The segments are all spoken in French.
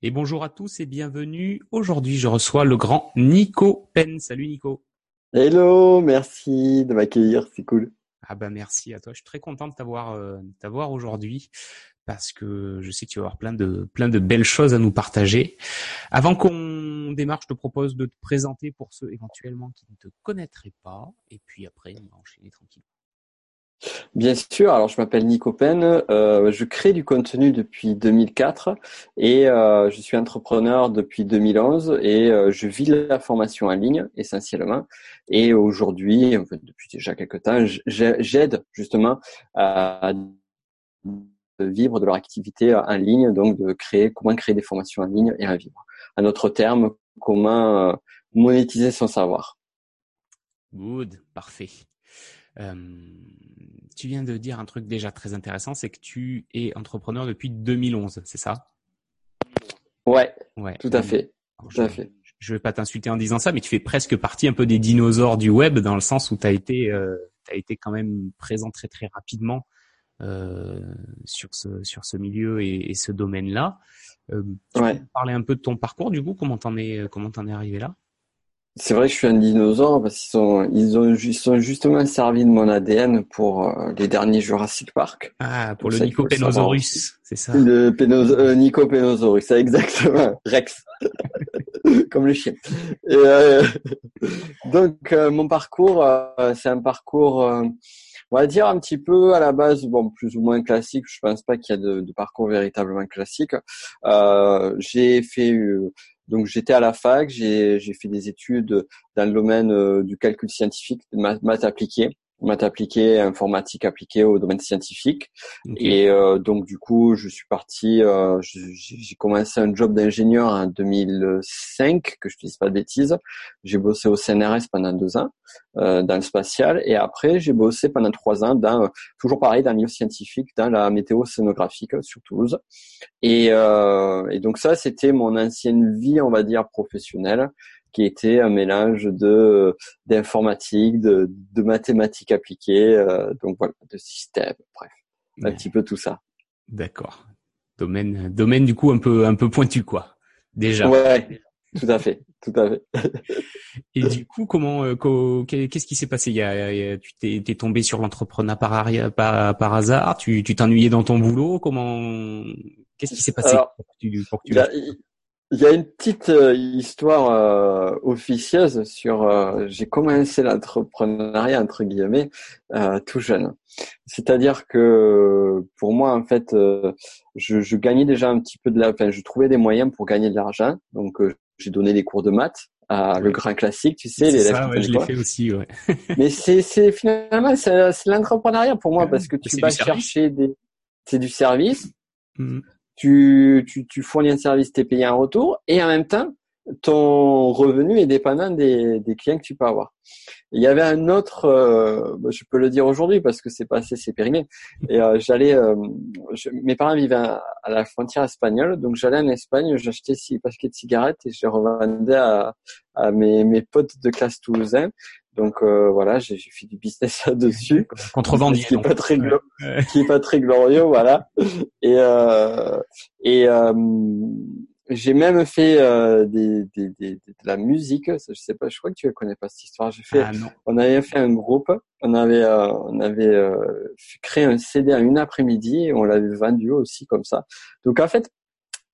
Et bonjour à tous et bienvenue. Aujourd'hui, je reçois le grand Nico Pen. Salut Nico. Hello, merci de m'accueillir, c'est cool. Ah bah merci à toi. Je suis très content de t'avoir euh, t'avoir aujourd'hui parce que je sais que tu vas avoir plein de plein de belles choses à nous partager. Avant qu'on démarre, je te propose de te présenter pour ceux éventuellement qui ne te connaîtraient pas et puis après on va enchaîner tranquillement. Bien sûr, alors je m'appelle Nico Pen, euh, je crée du contenu depuis 2004 et euh, je suis entrepreneur depuis 2011 et euh, je vis la formation en ligne essentiellement. Et aujourd'hui, depuis déjà quelques temps, j'aide justement à vivre de leur activité en ligne, donc de créer comment créer des formations en ligne et à vivre. À notre terme, comment monétiser son savoir. Good, parfait. Euh, tu viens de dire un truc déjà très intéressant, c'est que tu es entrepreneur depuis 2011, c'est ça? Ouais, ouais, tout à fait. je, à fait. Je vais pas t'insulter en disant ça, mais tu fais presque partie un peu des dinosaures du web dans le sens où tu as été, euh, as été quand même présent très très rapidement euh, sur ce sur ce milieu et, et ce domaine-là. Euh, tu ouais. peux parler un peu de ton parcours du coup? Comment t'en es comment t'en es arrivé là? C'est vrai que je suis un dinosaure parce qu'ils sont, ils ont, ils sont justement servi de mon ADN pour euh, les derniers Jurassic Park. Ah, pour le Nicopenosaurus, c'est ça. Le Pénos, euh, Nicopenosaurus, exactement. Rex. Comme le chien. Et, euh, donc, euh, mon parcours, c'est un parcours, on va dire un petit peu à la base, bon, plus ou moins classique. Je pense pas qu'il y a de, de, parcours véritablement classique. J'ai fait donc j'étais à la fac, j'ai fait des études dans le domaine euh, du calcul scientifique, de maths appliquées maths appliquées, informatique appliquée au domaine scientifique. Et euh, donc du coup, je suis parti. Euh, j'ai commencé un job d'ingénieur en 2005, que je ne dise pas de bêtises. J'ai bossé au CNRS pendant deux ans euh, dans le spatial, et après j'ai bossé pendant trois ans dans toujours pareil dans le milieu scientifique, dans la météo scénographique sur Toulouse. Et, euh, et donc ça, c'était mon ancienne vie, on va dire professionnelle qui était un mélange de d'informatique, de, de mathématiques appliquées, euh, donc voilà, de systèmes, bref, un petit peu tout ça. D'accord. Domaine, domaine du coup un peu un peu pointu quoi. Déjà. Ouais. Tout à fait, tout à fait. Et du coup, comment, euh, qu'est-ce qui s'est passé? Il y a, Tu t'es, t'es tombé sur l'entrepreneuriat par, par, par hasard? Tu, tu t'ennuyais dans ton boulot? Comment Qu'est-ce qui s'est passé pour que tu, pour que tu il y a une petite euh, histoire euh, officieuse sur. Euh, j'ai commencé l'entrepreneuriat entre guillemets euh, tout jeune. C'est-à-dire que pour moi, en fait, je, je, gagnais déjà un petit peu de la. Enfin, je trouvais des moyens pour gagner de l'argent. Donc, j'ai donné des cours de maths à le grand classique, tu sais, les ça, ouais, je l'ai fait aussi, ouais. Mais c'est, c'est finalement c'est, l'entrepreneuriat pour moi parce que tu vas chercher des. C'est du service. Mmh tu, tu, tu fournis un service, t'es payé en retour, et en même temps, ton revenu est dépendant des, des clients que tu peux avoir. Il y avait un autre, euh, bah, je peux le dire aujourd'hui parce que c'est passé, c'est périmé. Et euh, j'allais, euh, mes parents vivaient à, la frontière espagnole, donc j'allais en Espagne, j'achetais six paquets de cigarettes et je les revendais à, à mes, mes potes de classe toulousain. Donc euh, voilà, j'ai fait du business là-dessus. Contrebandier. Qui est pas très qui est pas très glorieux, voilà. Et euh, et euh, j'ai même fait euh, des, des, des, de la musique. Je sais pas, je crois que tu ne connais pas cette histoire. J'ai fait, ah, on avait fait un groupe. On avait euh, on avait créé un CD en une après-midi et on l'avait vendu aussi comme ça. Donc en fait,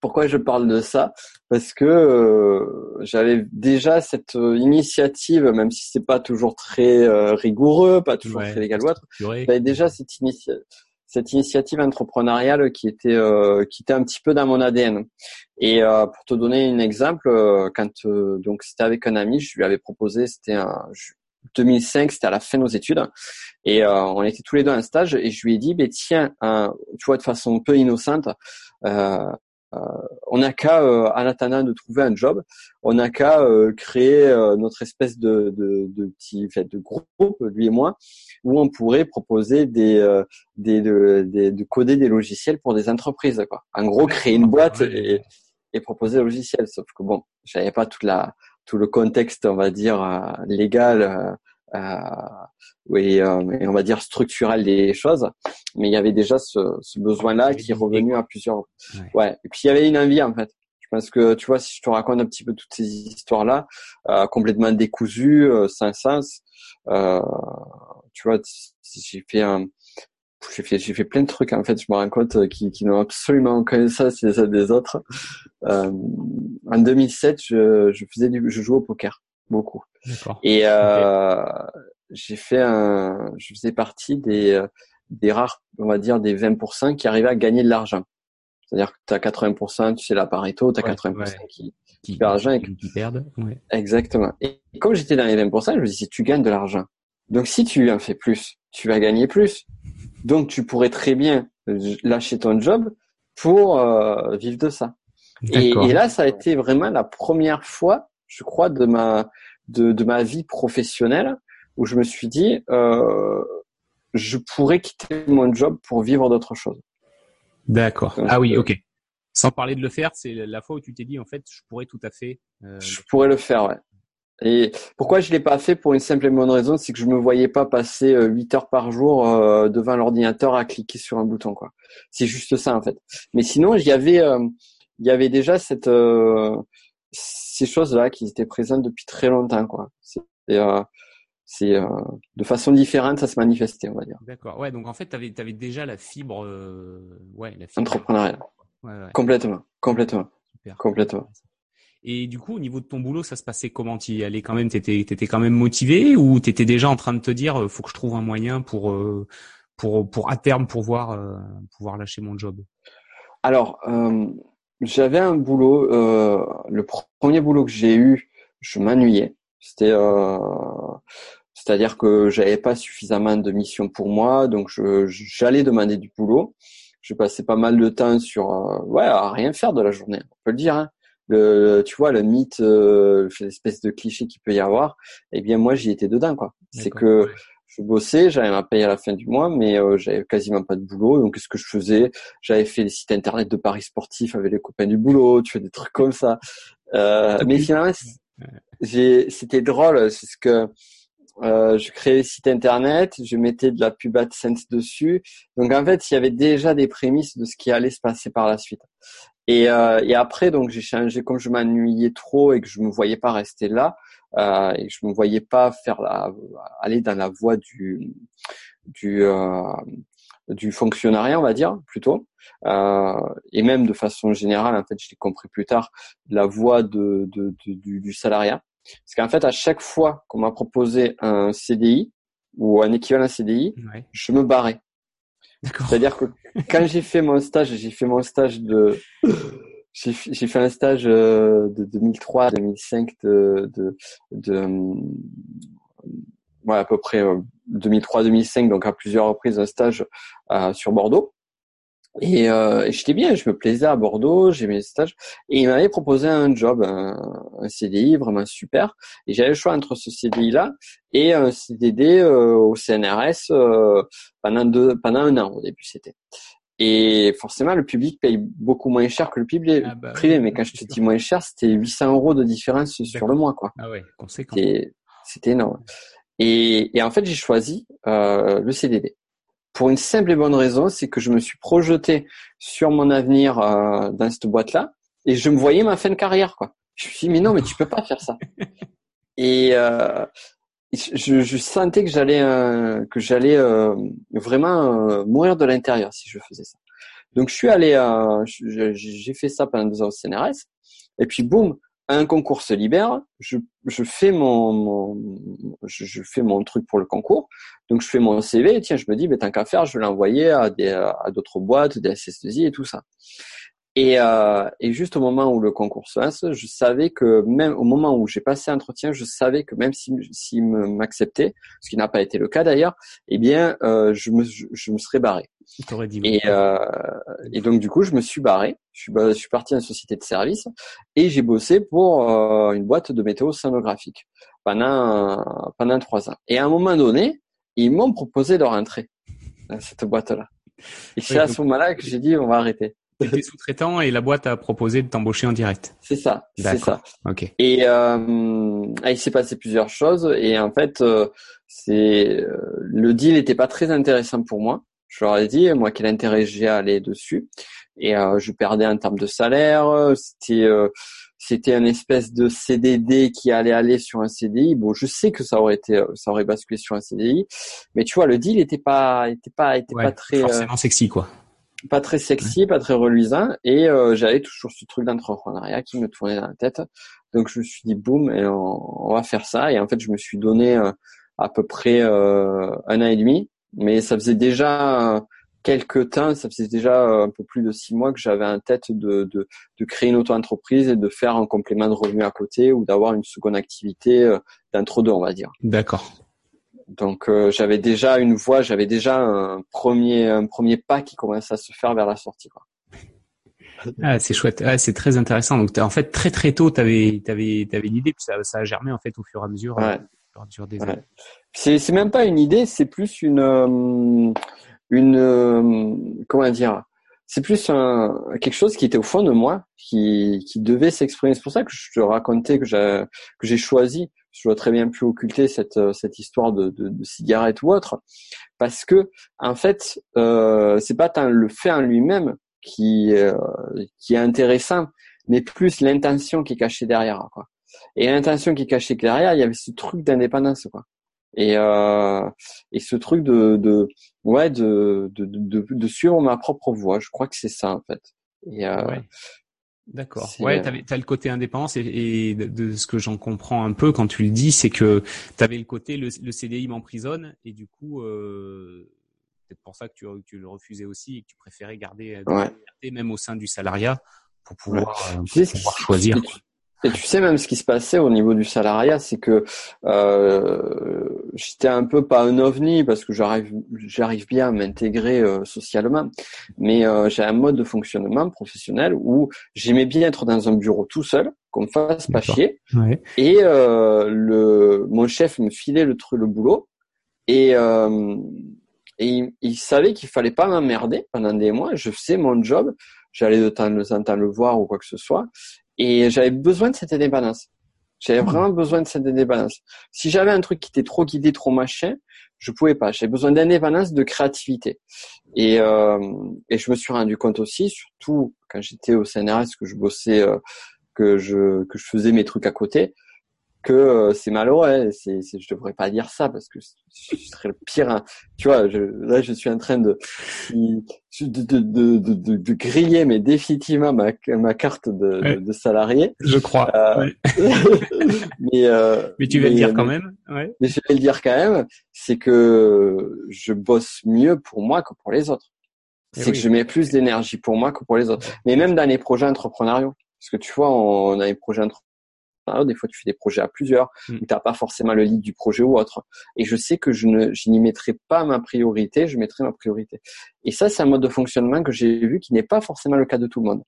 pourquoi je parle de ça Parce que euh, j'avais déjà cette euh, initiative, même si c'est pas toujours très euh, rigoureux, pas toujours très légal ou autre. J'avais déjà cette, cette initiative entrepreneuriale qui était qui était un petit peu dans mon ADN. Et pour te donner un exemple, quand donc c'était avec un ami, je lui avais proposé, c'était en 2005, c'était à la fin de nos études, et on était tous les deux en stage, et je lui ai dit, ben tiens, tu vois de façon un peu innocente. Euh, euh, on n'a qu'à, euh, en attendant de trouver un job, on n'a qu'à euh, créer notre espèce de, de, de petit fait de groupe, lui et moi, où on pourrait proposer des, des, de, coder des logiciels pour des entreprises. Quoi. En gros, créer une boîte et, et proposer des logiciels. Sauf que bon, j'avais pas toute la tout le contexte, on va dire légal euh, oui, euh, on va dire structurel des choses. Mais il y avait déjà ce, ce besoin-là qui est revenu à plusieurs. Ouais. Et puis il y avait une envie en fait. Je pense que tu vois, si je te raconte un petit peu toutes ces histoires-là, euh, complètement décousues, euh, sans sens, euh, tu vois, j'ai fait un, j'ai fait, j'ai fait plein de trucs en fait. Je me rends compte euh, qui, qui n'ont absolument aucun sens les uns des autres. Euh, en 2007, je, je faisais du, je jouais au poker beaucoup. Et euh, j'ai fait un, je faisais partie des des rares, on va dire des 20% qui arrivaient à gagner de l'argent. C'est-à-dire que tu as 80%, tu sais, la Pareto, tu as 80% qui, qui, perdent l'argent. Et qui perdent. Ouais. Exactement. Et comme j'étais dans les 20%, je me dis, si tu gagnes de l'argent, donc si tu en fais plus, tu vas gagner plus. Donc tu pourrais très bien lâcher ton job pour euh, vivre de ça. Et, et, là, ça a été vraiment la première fois, je crois, de ma de, de ma vie professionnelle où je me suis dit, euh, je pourrais quitter mon job pour vivre d'autre chose. D'accord. Ah oui, ok. Sans parler de le faire, c'est la fois où tu t'es dit en fait, je pourrais tout à fait. Euh, je pourrais le faire, ouais. Et pourquoi je l'ai pas fait pour une simple et bonne raison, c'est que je me voyais pas passer 8 euh, heures par jour euh, devant l'ordinateur à cliquer sur un bouton, quoi. C'est juste ça en fait. Mais sinon, il y avait, il y avait déjà cette ces choses-là qui étaient présentes depuis très longtemps, quoi. C'est c'est euh, de façon différente ça se manifestait on va dire. D'accord. Ouais donc en fait tu avais, avais déjà la fibre euh, ouais la fibre entrepreneuriale. Ouais, ouais. complètement. Complètement. Super. complètement. Et du coup au niveau de ton boulot ça se passait comment? Tu y allais quand même? T'étais étais quand même motivé ou t'étais déjà en train de te dire euh, faut que je trouve un moyen pour pour pour à terme pouvoir pouvoir lâcher mon job? Alors j'avais un boulot le premier boulot que j'ai eu je m'ennuyais c'était, euh, c'est-à-dire que j'avais pas suffisamment de missions pour moi, donc je, j'allais demander du boulot. Je passais pas mal de temps sur, euh, ouais, à rien faire de la journée. On peut le dire. Hein. Le, tu vois, le mythe, euh, l'espèce de cliché qu'il peut y avoir. Eh bien, moi, j'y étais dedans, quoi. C'est que je bossais, j'avais ma paye à la fin du mois, mais euh, j'avais quasiment pas de boulot. Donc, qu'est-ce que je faisais? J'avais fait des sites internet de paris sportifs avec les copains du boulot, tu fais des trucs comme ça. Euh, mais finalement, c'était drôle, c'est ce que euh, je créais site internet, je mettais de la pub AdSense dessus. Donc en fait, il y avait déjà des prémices de ce qui allait se passer par la suite. Et, euh, et après, donc j'ai changé comme je m'ennuyais trop et que je me voyais pas rester là euh, et je me voyais pas faire la, aller dans la voie du du euh, du fonctionnariat, on va dire plutôt. Euh, et même de façon générale, en fait, je l'ai compris plus tard, la voie de, de, de du, du, salariat. Parce qu'en fait, à chaque fois qu'on m'a proposé un CDI ou un équivalent CDI, je me barrais. C'est-à-dire que quand j'ai fait mon stage, j'ai fait mon stage de, j'ai fait un stage euh, de 2003 à 2005 de, de, de ouais, à peu près 2003-2005, euh, donc à plusieurs reprises un stage euh, sur Bordeaux. Et, euh, et j'étais bien, je me plaisais à Bordeaux, j'aimais le stage. Et il m'avait proposé un job, un, un, CDI vraiment super. Et j'avais le choix entre ce CDI-là et un CDD euh, au CNRS euh, pendant, deux, pendant un an au début c'était. Et forcément, le public paye beaucoup moins cher que le public ah bah privé. mais quand je te dis moins cher, c'était 800 euros de différence sur le mois, quoi. Ah ouais, conséquent. C'était énorme. Et, et en fait, j'ai choisi euh, le CDD. Pour une simple et bonne raison, c'est que je me suis projeté sur mon avenir euh, dans cette boîte-là et je me voyais ma fin de carrière. Quoi. Je me suis dit, mais non, mais tu peux pas faire ça. et euh, je, je, sentais que j'allais euh, que j'allais euh, vraiment euh, mourir de l'intérieur si je faisais ça. Donc je suis allé, j'ai fait ça pendant deux ans au CNRS, et puis boum, un concours se libère, je, je fais mon, je, fais mon truc pour le concours, donc je fais mon CV, tiens, je me dis, ben, tant qu'à faire, je vais l'envoyer à des à d'autres boîtes, des SS2I et tout ça. Et, euh, et juste au moment où le concours se lance, je savais que même au moment où j'ai passé l'entretien, je savais que même s'il si, m'acceptait, ce qui n'a pas été le cas d'ailleurs, eh bien, euh, je, me, je, me serais barré. Dit et, euh, et donc du coup, je me suis barré. Je suis, je suis parti à une société de service et j'ai bossé pour euh, une boîte de météo sonographique pendant pendant trois ans. Et à un moment donné, ils m'ont proposé de rentrer dans cette boîte-là. Et c'est à ce moment-là que j'ai dit on va arrêter. T'étais sous-traitant et la boîte a proposé de t'embaucher en direct. C'est ça, c'est ça. Ok. Et euh, ah, il s'est passé plusieurs choses et en fait, euh, c'est euh, le deal n'était pas très intéressant pour moi. Je leur ai dit moi quel intérêt j'ai à aller dessus? et euh, je perdais en termes de salaire. C'était c'était un espèce de CDD qui allait aller sur un CDI. Bon, je sais que ça aurait été, ça aurait basculé sur un CDI, mais tu vois, le deal était pas, était pas, était pas très forcément sexy quoi. Pas très sexy, pas très reluisant, et euh, j'avais toujours ce truc d'entrepreneuriat qui me tournait dans la tête. Donc je me suis dit boum, et on, va faire ça. Et en fait, je me suis donné à peu près un an et demi, mais ça faisait déjà quelques temps, ça faisait déjà euh, un peu plus de six mois que j'avais en tête de, de, de créer une auto-entreprise et de faire un complément de revenu à côté ou d'avoir une seconde activité euh, d'entre deux, on va dire. D'accord. Donc euh, j'avais déjà une voie, j'avais déjà un premier un premier pas qui commençait à se faire vers la sortie. Quoi. Ah, c'est chouette. Ah, c'est très intéressant. Donc en fait très très tôt, tu avais t'avais t'avais l'idée puis ça, ça a germé en fait au fur et à mesure. Ouais. des ouais. C'est c'est même pas une idée, c'est plus une une euh, comment dire c'est plus un, quelque chose qui était au fond de moi, qui, qui devait s'exprimer. C'est pour ça que je te racontais que j'ai que j'ai choisi. Dois très bien pu occulter cette cette histoire de, de, de cigarette ou autre, parce que en fait, euh, c'est pas tant le fait en lui-même qui euh, qui est intéressant, mais plus l'intention qui est cachée derrière. Quoi. Et l'intention qui est cachée derrière, il y avait ce truc d'indépendance. quoi et euh, et ce truc de de ouais de de, de de suivre ma propre voie je crois que c'est ça en fait et euh, ouais. D'accord. Ouais, euh, t'as le côté indépendance et, et de, ce que j'en comprends un peu quand tu le dis, c'est que t'avais le côté le, le CDI m'emprisonne et du coup euh, peut-être pour ça que tu, tu le refusais aussi et que tu préférais garder euh, la liberté même au sein du salariat pour pouvoir, euh, pour pouvoir choisir. Et tu sais même ce qui se passait au niveau du salariat, c'est que euh, j'étais un peu pas un ovni parce que j'arrive j'arrive bien à m'intégrer euh, socialement, mais euh, j'ai un mode de fonctionnement professionnel où j'aimais bien être dans un bureau tout seul, qu'on me fasse pas chier, ouais. et euh, le mon chef me filait le truc le boulot. Et euh, et il, il savait qu'il fallait pas m'emmerder pendant des mois. Je faisais mon job, j'allais de temps en temps le voir ou quoi que ce soit, et j'avais besoin de cette indépendance. J'avais hmm. vraiment besoin de cette indépendance. Si j'avais un truc qui était trop guidé, trop machin, je pouvais pas. J'avais besoin d'indépendance, de créativité. Et, euh, et je me suis rendu compte aussi, surtout quand j'étais au CNRS, que je bossais, euh, que je que je faisais mes trucs à côté, que euh, c'est malheureux. Hein, c'est, c'est, je devrais pas dire ça parce que ce serait le pire. Hein. Tu vois, je, là, je suis en train de de, de, de, de, de griller, mais définitivement ma, ma carte de, de salarié. Je crois. Euh, mais euh, mais tu vas le dire quand même. Ouais. Mais je vais le dire quand même. C'est que je bosse mieux pour moi que pour les autres. Eh c'est que je mets plus d'énergie pour moi que pour les autres. Mais même dans les projets entrepreneuriaux. Parce que tu vois, on a des projets des fois, tu fais des projets à plusieurs, mm. où tu n'as pas forcément le lead du projet ou autre. Et je sais que je ne, je n'y mettrai pas ma priorité, je mettrai ma priorité. Et ça, c'est un mode de fonctionnement que j'ai vu qui n'est pas forcément le cas de tout le monde.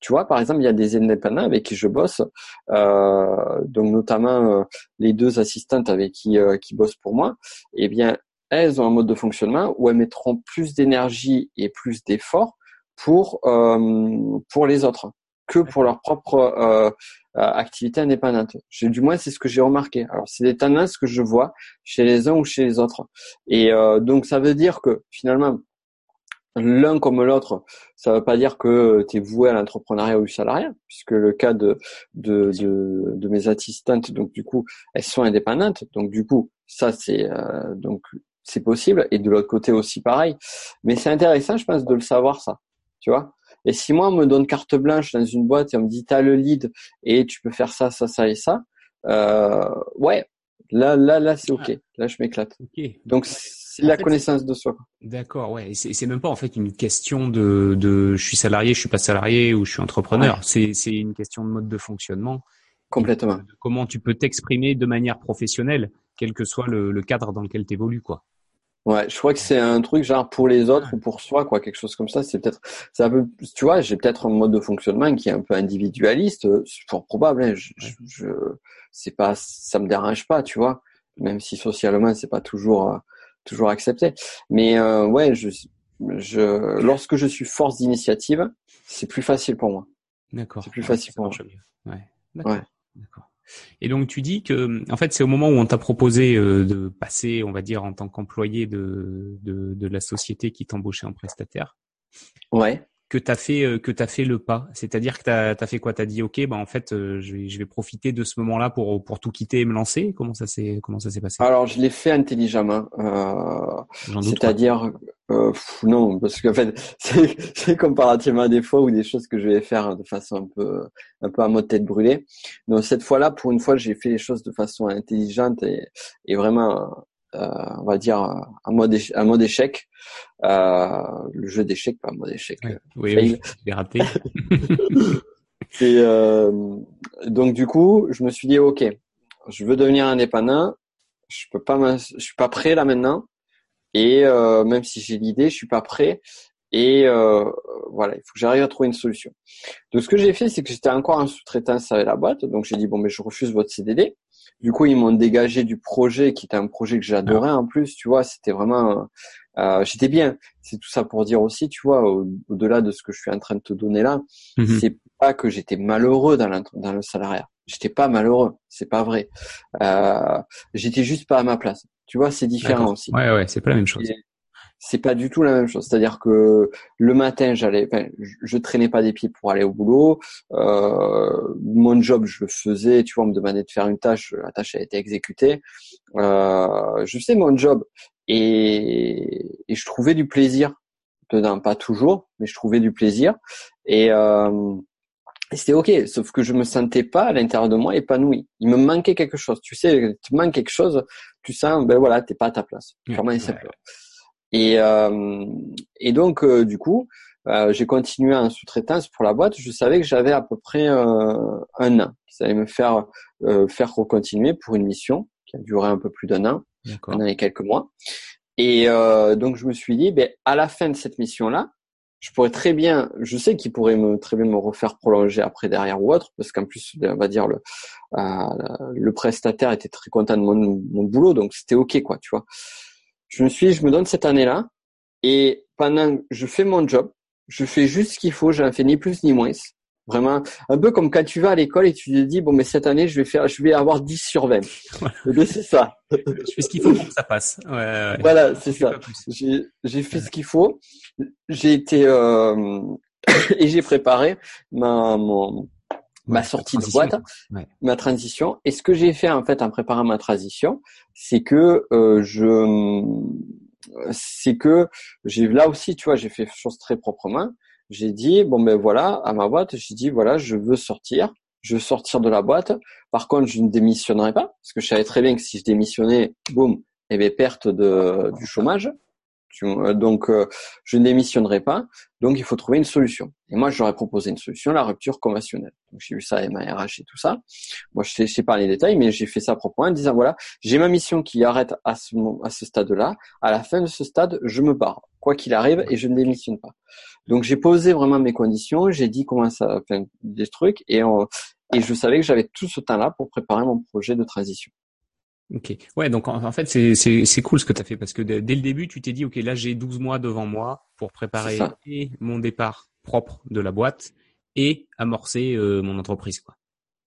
Tu vois, par exemple, il y a des indépendants avec qui je bosse, euh, donc notamment euh, les deux assistantes avec qui euh, qui bossent pour moi. Eh bien, elles ont un mode de fonctionnement où elles mettront plus d'énergie et plus d'efforts pour euh, pour les autres que pour leur propre euh, euh, activité indépendante. Du moins, c'est ce que j'ai remarqué. Alors, c'est des tendances que je vois chez les uns ou chez les autres. Et euh, donc, ça veut dire que finalement, l'un comme l'autre, ça veut pas dire que tu es voué à l'entrepreneuriat ou au salariat, puisque le cas de, de, de, de, mes assistantes, donc du coup, elles sont indépendantes. Donc, du coup, ça, c'est euh, donc c'est possible. Et de l'autre côté aussi, pareil. Mais c'est intéressant, je pense, de le savoir, ça. Tu vois? Et si moi on me donne carte blanche dans une boîte et on me dit t'as le lead et tu peux faire ça, ça, ça et ça, euh, ouais, là, là, là c'est ok. Là je m'éclate. Okay. Donc c'est la connaissance de soi. D'accord, ouais. C'est, c'est même pas en fait une question de, de je suis salarié, je suis pas salarié ou je suis entrepreneur. C'est, c'est une question de mode de fonctionnement. Complètement. comment tu peux t'exprimer de manière professionnelle, quel que soit le, le cadre dans lequel tu évolues, quoi. Ouais, je crois que c'est un truc genre pour les autres ou pour soi, quoi, quelque chose comme ça. C'est peut-être, c'est un peu, tu vois, j'ai peut-être un mode de fonctionnement qui est un peu individualiste, euh, c'est fort probable. Hein, je, je, c'est pas, ça me dérange pas, tu vois, même si socialement c'est pas toujours, euh, toujours accepté. Mais euh, ouais, je, je, lorsque je suis force d'initiative, c'est plus facile pour moi. D'accord. C'est plus facile pour moi. Ouais. D'accord. Ouais. D'accord. Et donc tu dis que, en fait, c'est au moment où on t'a proposé euh, de passer, on va dire, en tant qu'employé de, de, de la société qui t'embauchait en prestataire. Ouais. que t'as fait euh, que t'as fait le pas C'est-à-dire que t'as as fait quoi? T'as dit ok, bah en fait, euh, je vais je vais profiter de ce moment-là pour pour tout quitter et me lancer? Comment ça s'est comment ça s'est passé? Alors je l'ai fait intelligemment, euh, c'est-à-dire euh, non parce qu'en fait c'est comparativement à des fois ou des choses que je vais faire de façon un peu un peu à mode tête brûlée. Donc cette fois-là, pour une fois, j'ai fait les choses de façon intelligente et, et vraiment euh, on va dire un mode un mode échec. Euh, le jeu d'échecs pas un mode échec. Oui, oui, j'ai raté. Et euh, donc du coup je me suis dit ok je veux devenir indépendant. Je peux pas je suis pas prêt là maintenant et euh, même si j'ai l'idée je suis pas prêt et euh, voilà, il faut que j'arrive à trouver une solution. Donc ce que j'ai fait, c'est que j'étais encore en sous-traitance avec la boîte, donc j'ai dit bon mais je refuse votre CDD. Du coup, ils m'ont dégagé du projet qui était un projet que j'adorais en plus, tu vois, c'était vraiment euh, j'étais bien. C'est tout ça pour dire aussi, tu vois, au-delà de ce que je suis en train de te donner là, mhm. c'est pas que j'étais malheureux dans, dans le salariat. J'étais pas malheureux, c'est pas vrai. Euh, j'étais juste pas à ma place. Tu vois, c'est différent aussi. Ouais, ouais, c'est pas la même chose c'est pas du tout la même chose. C'est-à-dire que le matin, j'allais, je, traînais pas des pieds pour aller au boulot. Euh, mon job, je le faisais. Tu vois, on me demandait de faire une tâche, la tâche a été exécutée. Euh, je sais mon job et, et, je trouvais du plaisir dedans, pas toujours, mais je trouvais du plaisir et, euh, c'était ok. Sauf que je me sentais pas à l'intérieur de moi épanoui. Il me manquait quelque chose. Tu sais, tu manques quelque chose, tu sens, ben voilà, t'es pas à ta place. Vraiment simple. Et, euh, et donc, euh, du coup, euh, j'ai continué en sous-traitance pour la boîte. Je savais que j'avais à peu près un an. Ça allait me faire faire recontinuer pour une mission qui a duré un peu plus d'un an, un an et quelques mois. Et donc, je me suis dit, ben, à la fin de cette mission-là, je pourrais très bien, je sais qu'il pourrait me très bien me refaire prolonger après derrière ou autre, parce qu'en plus, on va dire le le prestataire était très content de mon, mon boulot, donc c'était ok quoi, tu vois je me suis je me donne cette année-là et pendant je fais mon job, je fais juste ce qu'il faut, j'en fais ni plus ni moins. Vraiment, un peu comme quand tu vas à l'école et tu te dis bon mais cette année je vais faire, je vais avoir 10 sur 20. c'est ça. je fais ce qu'il faut pour que ça passe. Ouais, ouais. Voilà, c'est ça. J'ai fait ce qu'il faut. J'ai été euh, et j'ai préparé ma mon ma sortie de boîte, ma transition. Et ce que j'ai fait en fait en préparant ma transition, c'est que euh, je, c'est que j'ai là aussi, tu vois, j'ai fait chose très proprement. J'ai dit bon ben voilà à ma boîte, j'ai dit voilà je veux sortir, je veux sortir de la boîte. Par contre, je ne démissionnerai pas parce que je savais très bien que si je démissionnais, boum, il y avait perte de du chômage. Euh, donc, euh, je ne démissionnerai pas. Donc, il faut trouver une solution. Et moi, j'aurais proposé une solution, la rupture conventionnelle. Donc, j'ai vu ça avec ma RH et tout ça. Moi, je sais pas les détails, mais j'ai fait ça proprement en disant, voilà, j'ai ma mission qui arrête à ce, à ce stade-là. À la fin de ce stade, je me barre, quoi qu'il arrive, et je ne démissionne pas. Donc, j'ai posé vraiment mes conditions. J'ai dit comment ça, enfin, des trucs, et, et je savais que j'avais tout ce temps-là pour préparer mon projet de transition. Ok. Ouais, donc en, fait, c'est, c'est, c'est cool ce que tu as fait parce que dès, le début, tu t'es dit, OK, là, j'ai 12 mois devant moi pour préparer et mon départ propre de la boîte et amorcer euh, mon entreprise. Quoi.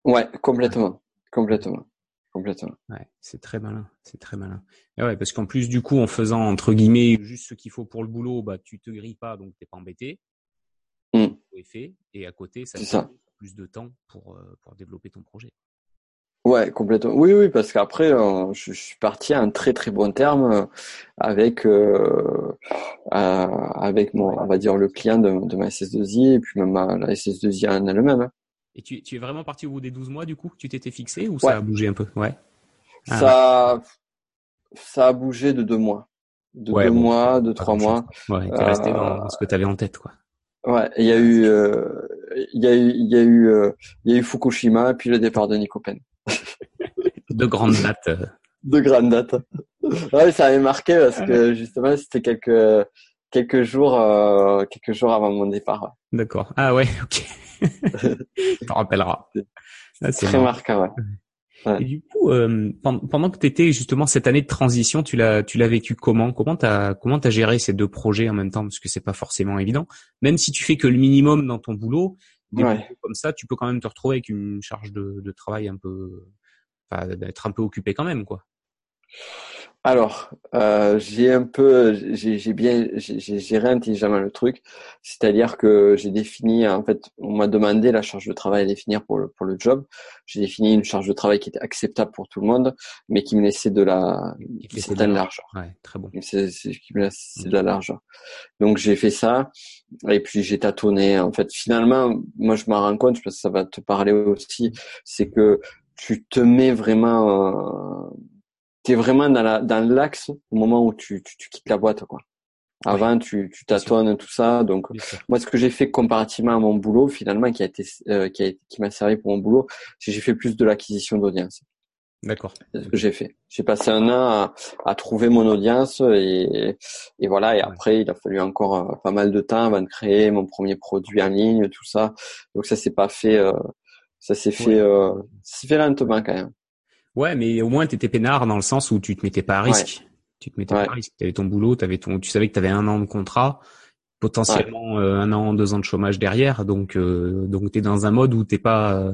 Ouais, complètement. Complètement. Complètement. Ouais, c'est très malin. C'est très malin. Et ouais, parce qu'en plus, du coup, en faisant, entre guillemets, juste ce qu'il faut pour le boulot, bah, tu te grilles pas, donc t'es pas embêté. Mmh. Fait, et à côté, ça te plus de temps pour, euh, pour développer ton projet. Ouais, complètement. Oui, oui, parce qu'après, euh, je, suis parti à un très très bon terme euh, avec euh, avec mon, on va dire le client de, de ma SS2I et puis même la SS2I en elle-même. Hein. Et tu, tu es vraiment parti au bout des 12 mois du coup? Tu t'étais fixé ou ça a bougé un peu? Ouais. Ah, ça, ça a bougé de deux mois, de deux mois, de trois mois. Ouais, t'es resté dans ce que tu avais en tête, quoi. Ouais, il y a eu, il y a eu, il y a eu, il y a eu Fukushima, puis le départ de Nicopen. de grandes dates. De grandes dates. Ouais, ça avait marqué parce que justement c'était quelques quelques jours euh, quelques jours avant mon départ. D'accord. Ah ouais, ok. t'en rappelleras. C'est très marquant, ouais. Et du coup, euh, pendant que tu étais justement cette année de transition, tu l'as tu l'as vécu comment? Comment t'as comment t'as géré ces deux projets en même temps? Parce que c'est pas forcément évident. Même si tu fais que le minimum dans ton boulot, des comme ça, tu peux quand même te retrouver avec une charge de, de travail un peu, enfin, d'être un peu occupé quand même, quoi. Alors, euh, j'ai un peu, j'ai bien, j'ai géré intelligemment le truc, c'est-à-dire que j'ai défini, en fait, on m'a demandé la charge de travail à définir pour le pour le job. J'ai défini une charge de travail qui était acceptable pour tout le monde, mais qui me laissait de la, de largeur. Ouais, très bon. C'est qui me laissait de la largeur. Donc j'ai fait ça, et puis j'ai tâtonné. En fait, finalement, moi je m'en rends compte parce que ça va te parler aussi, c'est que tu te mets vraiment euh, tu es vraiment dans la dans l'axe au moment où tu, tu, tu quittes la boîte quoi. Avant tu tu tâtonnes tout ça donc moi ce que j'ai fait comparativement à mon boulot finalement qui a été euh, qui a qui m'a servi pour mon boulot c'est j'ai fait plus de l'acquisition d'audience. D'accord. C'est ce que j'ai fait. J'ai passé un an à, à, trouver mon audience et, et voilà. Et après, il a fallu encore euh, pas mal de temps avant de créer mon premier produit en ligne, tout ça. Donc ça s'est pas fait. Euh, ça s'est fait. Euh, ça s'est fait lentement quand même. Ouais, mais au moins tu étais peinard dans le sens où tu te mettais pas à risque. Tu te mettais pas à risque. Tu avais ton boulot, avais ton, tu savais que tu avais un an de contrat, potentiellement euh, un an, deux ans de chômage derrière. Donc, euh, donc t'es dans un mode où t'es pas, euh,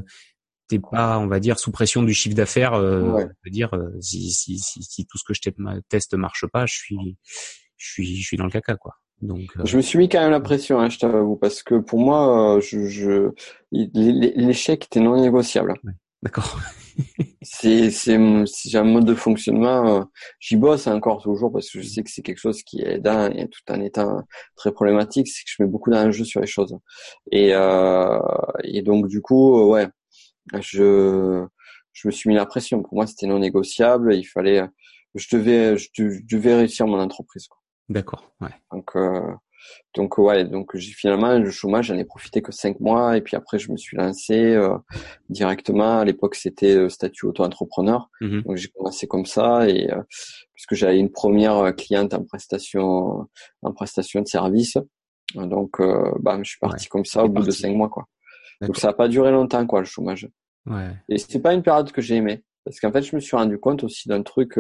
t'es pas, on va dire, sous pression du chiffre d'affaires. Euh, dire si, si, si, si, tout ce que je teste marche pas, je suis, je suis, je suis dans le caca, quoi. Donc, je me suis mis quand même la pression, hein, je t'avoue, parce que pour moi, je, je l'échec était non négociable. D'accord. C'est c'est j'ai un mode de fonctionnement. Euh, j'y bosse encore toujours parce que je sais que c'est quelque chose qui est dans et tout en étant très problématique, c'est que je mets beaucoup d'enjeux sur les choses. Et euh, et donc du coup, euh, ouais, je je me suis mis la pression. Pour moi, c'était non négociable. Il fallait, je devais je, devais réussir mon entreprise. D'accord. Ouais. Donc euh, donc ouais, donc j'ai finalement le chômage, j'en ai profité que cinq mois et puis après je me suis lancé euh, directement. À l'époque c'était euh, statut auto-entrepreneur, mmh donc j'ai commencé comme ça et euh, puisque j'avais une première cliente en prestation en prestation de service, donc bah je suis parti comme ça au bout de cinq mois quoi. Donc ça a pas duré longtemps quoi le chômage. Ouais. Et c'était pas une période que j'ai aimé parce qu'en fait je me suis rendu compte aussi d'un truc.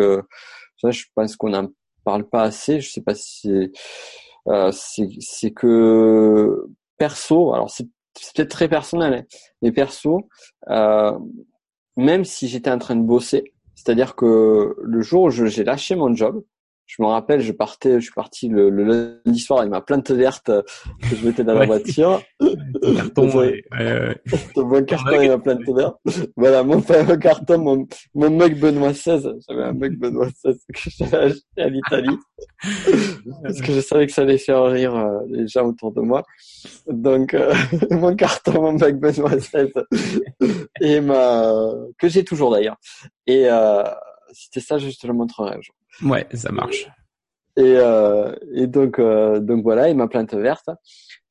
ça je pense qu'on en parle pas assez. Je sais pas si euh, c'est que perso, alors c'est peut-être très personnel, hein, mais perso, euh, même si j'étais en train de bosser, c'est-à-dire que le jour où j'ai lâché mon job, je me rappelle, je partais, je suis parti le, le lundi soir avec ma plante verte que je mettais dans la voiture. Ton carton, bon carton et ma plante verte. Voilà, mon fameux carton, mon, mon mug Benoît XVI. J'avais un mug Benoît XVI que j'avais acheté à l'Italie. parce que je savais que ça allait faire rire euh, les gens autour de moi. Donc, euh, mon carton, mon mug Benoît XVI. et ma, que j'ai toujours d'ailleurs. Et, euh, c'était ça, je te le montrerai. Ouais, ça marche. Et, euh, et donc, euh, donc voilà, et ma plante verte,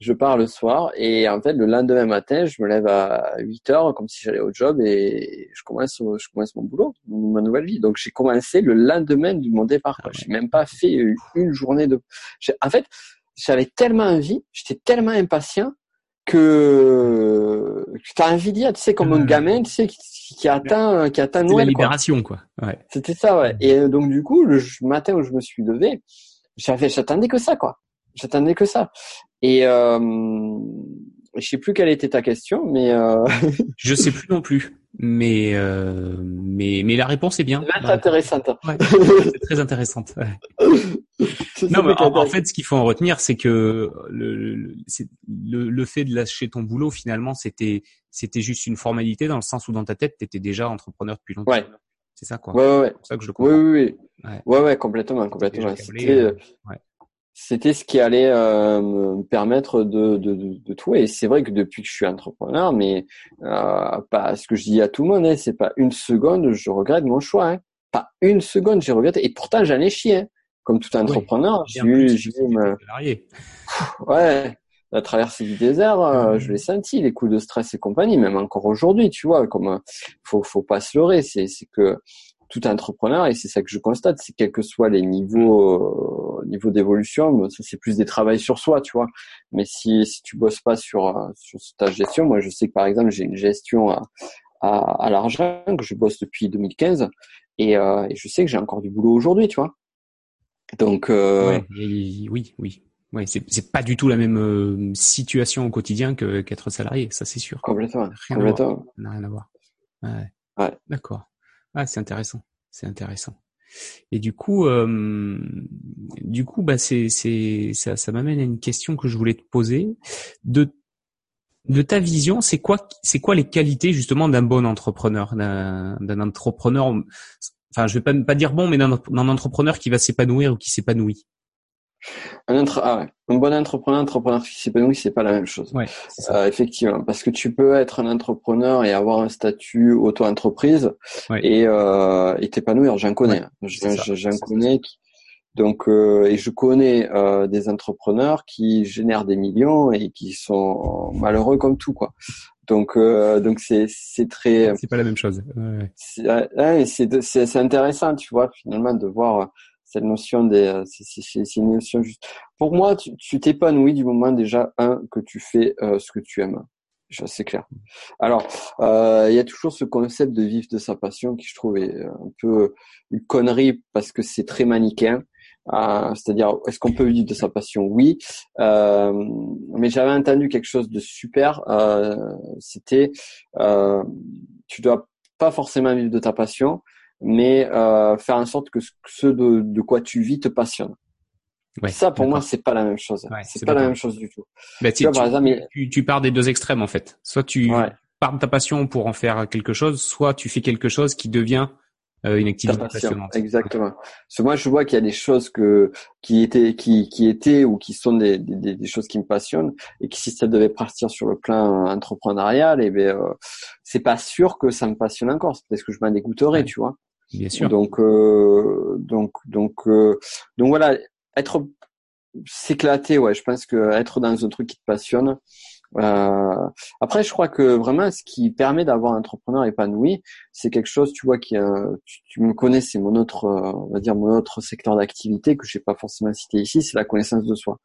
je pars le soir et en fait le lendemain matin, je me lève à 8 heures comme si j'allais au job et je commence, je commence mon boulot, ma nouvelle vie. Donc j'ai commencé le lendemain de mon départ. Ah j'ai même pas fait une journée de. En fait, j'avais tellement envie, j'étais tellement impatient que tu as envie d'y tu sais, comme un gamin, tu sais, qui, qui atteint, qui atteint Noël. la libération, quoi. quoi. Ouais. C'était ça, ouais. Et euh, donc, du coup, le matin où je me suis levé, j'avais, j'attendais que ça, quoi. J'attendais que ça. Et, euh, je sais plus quelle était ta question, mais euh... je sais plus non plus. Mais euh, mais mais la réponse est bien. C'est intéressante. Ouais, c'est très intéressante. Ouais. non, mais en, fait, ce qu'il faut en retenir, c'est que le, le, le, fait de lâcher ton boulot, finalement, c'était c'était juste une formalité dans le sens où dans ta tête, tu étais déjà entrepreneur depuis longtemps. Ouais. C'est ça, quoi. Ouais, ouais. C'est ça que je le comprends. Oui, oui, oui. Ouais, ouais, complètement, complètement. C'était euh, ouais c'était ce qui allait euh, me permettre de, de, de, de tout. Et c'est vrai que depuis que je suis entrepreneur, mais euh, pas ce que je dis à tout le monde, hein, c'est pas une seconde je regrette mon choix. Hein. Pas une seconde j'ai regretté. Et pourtant j'en ai chié. Hein. Comme tout entrepreneur, j'ai eu, j'ai eu ouais, la traversée du désert, euh, je l'ai senti, les coups de stress et compagnie, même encore aujourd'hui, tu vois, comme euh, faut faut pas se leurrer, c'est c'est que tout entrepreneur et c'est ça que je constate c'est quels que soient les niveaux euh, niveaux d'évolution ça c'est plus des travails sur soi tu vois. Mais si si tu bosses pas sur euh, sur ta gestion moi je sais que par exemple j'ai une gestion à à, à l'argent que je bosse depuis 2015 et, euh, et je sais que j'ai encore du boulot aujourd'hui tu vois donc euh... oui oui oui c'est c'est pas du tout la même euh, situation au quotidien que qu'être salarié ça c'est sûr complètement complètement n'a rien à voir ouais, ouais. d'accord ah, c'est intéressant. C'est intéressant. Et du coup, euh, du coup, bah c'est c'est ça, ça m'amène à une question que je voulais te poser. De de ta vision, c'est quoi c'est quoi les qualités justement d'un bon entrepreneur, d'un d'un entrepreneur. Enfin, je vais pas pas dire bon, mais d'un entrepreneur qui va s'épanouir ou qui s'épanouit. Un, ah un bon entrepreneur, un entrepreneur qui s'épanouit, c'est pas la même chose. Ouais, euh, effectivement, parce que tu peux être un entrepreneur et avoir un statut auto-entreprise et euh, t'épanouir. J'en connais, j'en connais. Qui, donc, euh, et je connais euh, des entrepreneurs qui génèrent des millions et qui sont malheureux comme tout, quoi. Donc, euh, donc c'est c'est très. C'est pas la même chose. Ouais. C'est c'est intéressant, tu vois, finalement, de voir cette notion des euh, c'est une notion juste pour moi tu t'épanouis du moment déjà un que tu fais euh, ce que tu aimes c'est clair alors euh, il y a toujours ce concept de vivre de sa passion qui je trouve est un peu une connerie parce que c'est très manichéen c'est-à-dire est-ce qu'on peut vivre de sa passion? Oui mais j'avais entendu quelque chose de super c'était tu dois pas forcément vivre de ta passion mais euh, faire en sorte que ce de, de quoi tu vis te passionne. Ouais, ça, pour moi, c'est pas la même chose. Ouais, c'est pas, la même chose du tout. Bah, tu, tu, par exemple, tu, tu, pars des deux extrêmes en fait. Soit tu pars de ta passion pour en faire quelque chose, soit tu fais quelque chose qui devient euh, une activité passionnante. Exactement. Parce que moi, je vois qu'il y a des choses que qui étaient qui qui étaient ou qui sont des, des, des choses qui me passionnent et que si ça devait partir sur le plan entrepreneurial, et eh ben euh, c'est pas sûr que ça me passionne encore. C'est parce que je m'en dégoûterais, tu vois. Bien sûr. Donc, euh, donc, donc, euh, donc voilà, être s'éclater, ouais. Je pense que être dans un truc qui te passionne. Euh, après, je crois que vraiment, ce qui permet d'avoir un entrepreneur épanoui, c'est quelque chose, tu vois, qui, tu, tu, me connais, c'est mon autre, on va dire mon autre secteur d'activité que j'ai pas forcément cité ici, c'est la connaissance de soi.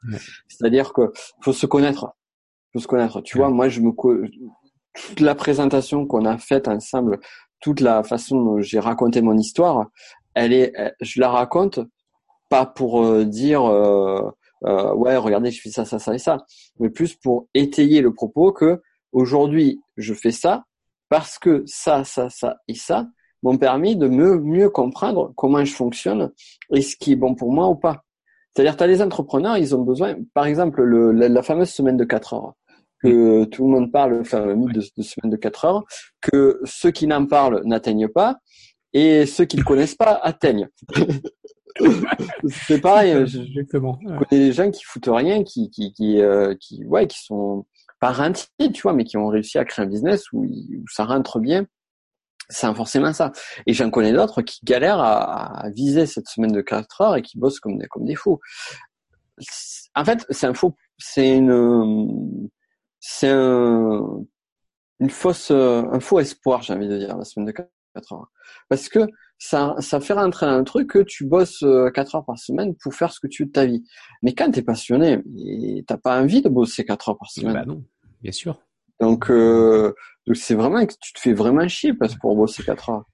C'est-à-dire que faut se connaître, faut se connaître. Tu vois, moi, je me toute la présentation qu'on a faite ensemble toute la façon dont j'ai raconté mon histoire, elle est, je la raconte pas pour euh, dire euh, ouais regardez je fais ça ça ça et ça, mais plus pour étayer le propos que aujourd'hui je fais ça parce que ça ça ça et ça m'ont permis de mieux mieux comprendre comment je fonctionne et ce qui est bon pour moi ou pas. C'est-à-dire, tu as les entrepreneurs, ils ont besoin, par exemple, le, la, fameuse semaine de 4 heures que tout le monde parle, enfin, mythe de, de semaine de 4 heures, que ceux qui n'en parlent n'atteignent pas et ceux qui ne connaissent pas atteignent. c'est pareil. Exactement. Je, connais des gens qui foutent rien, qui, qui, qui, euh, qui, ouais, qui sont pas rentiers, tu vois, mais qui ont réussi à créer un business où, où ça rentre bien. C'est forcément ça. Et j'en connais d'autres qui galèrent à, à, viser cette semaine de 4 heures et qui bossent comme des, comme des fous. En fait, c'est un faux, c'est une, c'est un, une fausse, un faux espoir, j'ai envie de dire, la semaine de 4 heures. Parce que ça, ça fait rentrer dans un truc que tu bosses 4 euh, heures par semaine pour faire ce que tu veux de ta vie. Mais quand t'es passionné, t'as pas envie de bosser 4 heures par semaine. Bah non, bien sûr. Donc, euh, donc c'est vraiment que tu te fais vraiment chier parce pour bosser 4 heures.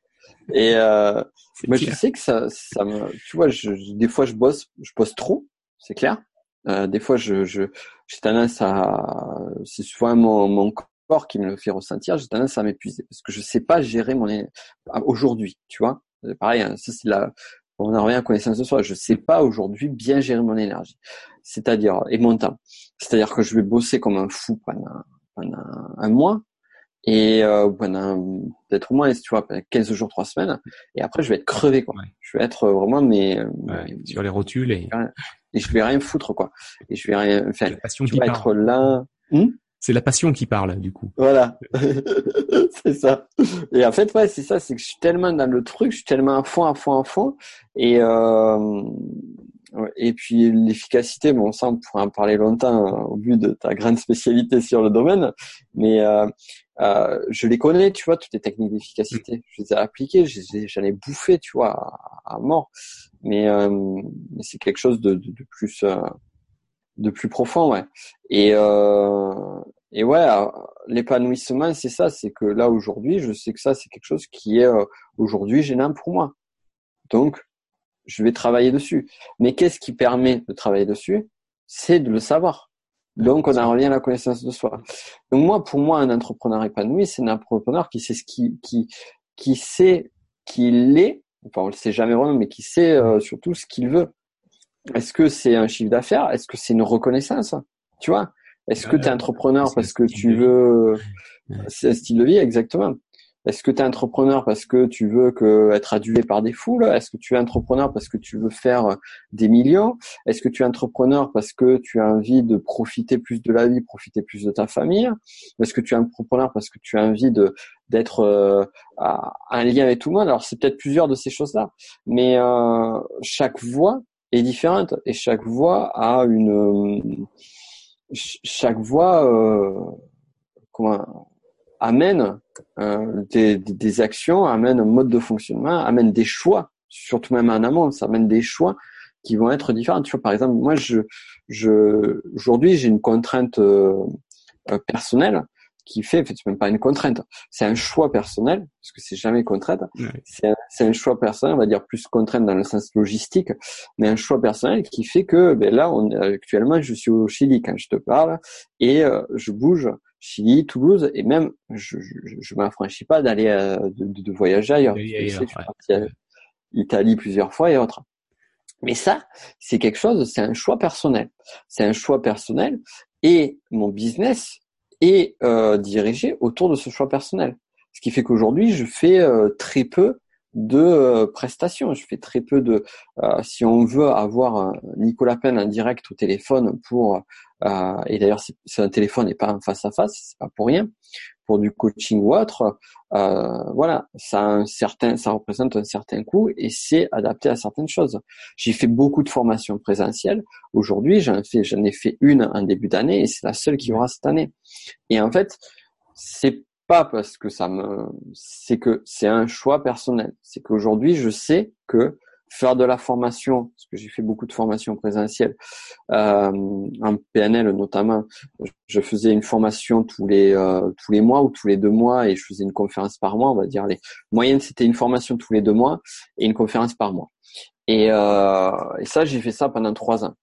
Et euh, moi, je sais que ça, ça me, tu vois, je, des fois je bosse, je bosse trop, c'est clair. Euh, des fois, je, je, j'ai tendance à, c'est souvent mon, mon corps qui me le fait ressentir, j'ai tendance à m'épuiser parce que je sais pas gérer mon aujourd'hui, tu vois. Pareil, hein, ça c'est la, on en revient à connaissance de soi. Je sais pas aujourd'hui bien gérer mon énergie, c'est-à-dire et mon temps. C'est-à-dire que je vais bosser comme un fou pendant, pendant un mois et euh, pendant peut-être moins, tu vois, 15 jours, 3 semaines, et après je vais être crevé quoi. Je vais être vraiment mais sur les rotules et et je vais rien foutre quoi. Et je vais rien faire. La passion qui être là. Hmm c'est la passion qui parle du coup. Voilà, c'est ça. Et en fait, ouais, c'est ça, c'est que je suis tellement dans le truc, je suis tellement à fond, à fond, à fond, et euh, et puis l'efficacité, bon, ça on pourrait en parler longtemps hein, au vu de ta grande spécialité sur le domaine, mais euh, euh, je les connais, tu vois, toutes les techniques d'efficacité. Je les ai appliquées, j'en ai, bouffé, tu vois, à, à mort. Mais, euh, mais c'est quelque chose de, de, de plus euh, de plus profond, ouais. Et euh, et ouais, l'épanouissement, c'est ça, c'est que là aujourd'hui, je sais que ça, c'est quelque chose qui est euh, aujourd'hui gênant pour moi. Donc, je vais travailler dessus. Mais qu'est-ce qui permet de travailler dessus? C'est de le savoir. Donc, on en revient à la connaissance de soi. Donc moi, pour moi, un entrepreneur épanoui, c'est un entrepreneur qui sait ce qui, qui, qui sait qu'il est enfin on le sait jamais vraiment, mais qui sait euh, surtout ce qu'il veut. Est-ce que c'est un chiffre d'affaires? Est-ce que c'est une reconnaissance? Tu vois? Est-ce que tu es entrepreneur parce que tu veux C'est un style de vie, exactement. Est-ce que tu es entrepreneur parce que tu veux que, être adulé par des foules Est-ce que tu es entrepreneur parce que tu veux faire euh, des millions? Est-ce que tu es entrepreneur parce que tu as envie de profiter plus de la vie, profiter plus de ta famille? Est-ce que tu es entrepreneur parce que tu as envie de d'être euh, un lien avec tout le monde? Alors c'est peut-être plusieurs de ces choses-là, mais euh, chaque voie est différente et chaque voie a une chaque voie comment amène euh, des, des, actions, amène un mode de fonctionnement, amène des choix, surtout même en amont, ça amène des choix qui vont être différents. Tu vois, par exemple, moi, je, je, aujourd'hui, j'ai une contrainte euh, euh personnelle qui fait, en fait, c'est même pas une contrainte, c'est un choix personnel, parce que c'est jamais contrainte. C'est un, un, choix personnel, on va dire plus contrainte dans le sens logistique, mais un choix personnel qui fait que, ben là, on, actuellement, je suis au Chili quand je te parle, et euh, je bouge Chili, Toulouse, et même je je, m'affranchis pas d'aller euh, de, de, voyager ailleurs. Italie plusieurs fois et autres. Mais ça, c'est quelque chose, c'est un choix personnel. C'est un choix personnel et mon business est euh, dirigé autour de ce choix personnel. Ce qui fait qu'aujourd'hui, je fais euh, très peu de euh, prestations. Je fais très peu de. Euh, si on veut avoir Nicolas Penn en direct au téléphone pour euh, et d'ailleurs c'est un téléphone et pas un face à face, c'est pas pour rien. Pour du coaching ou autre, voilà, ça a un certain, ça représente un certain coût et c'est adapté à certaines choses. J'ai fait beaucoup de formations présentielles. Aujourd'hui, j'en j'en ai fait une en début d'année et c'est la seule qui aura cette année. Et en fait, c'est pas parce que ça me, c'est que c'est un choix personnel. C'est qu'aujourd'hui, je sais que faire de la formation, parce que j'ai fait beaucoup de formations présentielles, euh, en PNL notamment, je faisais une formation tous les euh, tous les mois ou tous les deux mois et je faisais une conférence par mois. On va dire les moyennes, c'était une formation tous les deux mois et une conférence par mois. Et, euh, et ça, j'ai fait ça pendant trois ans.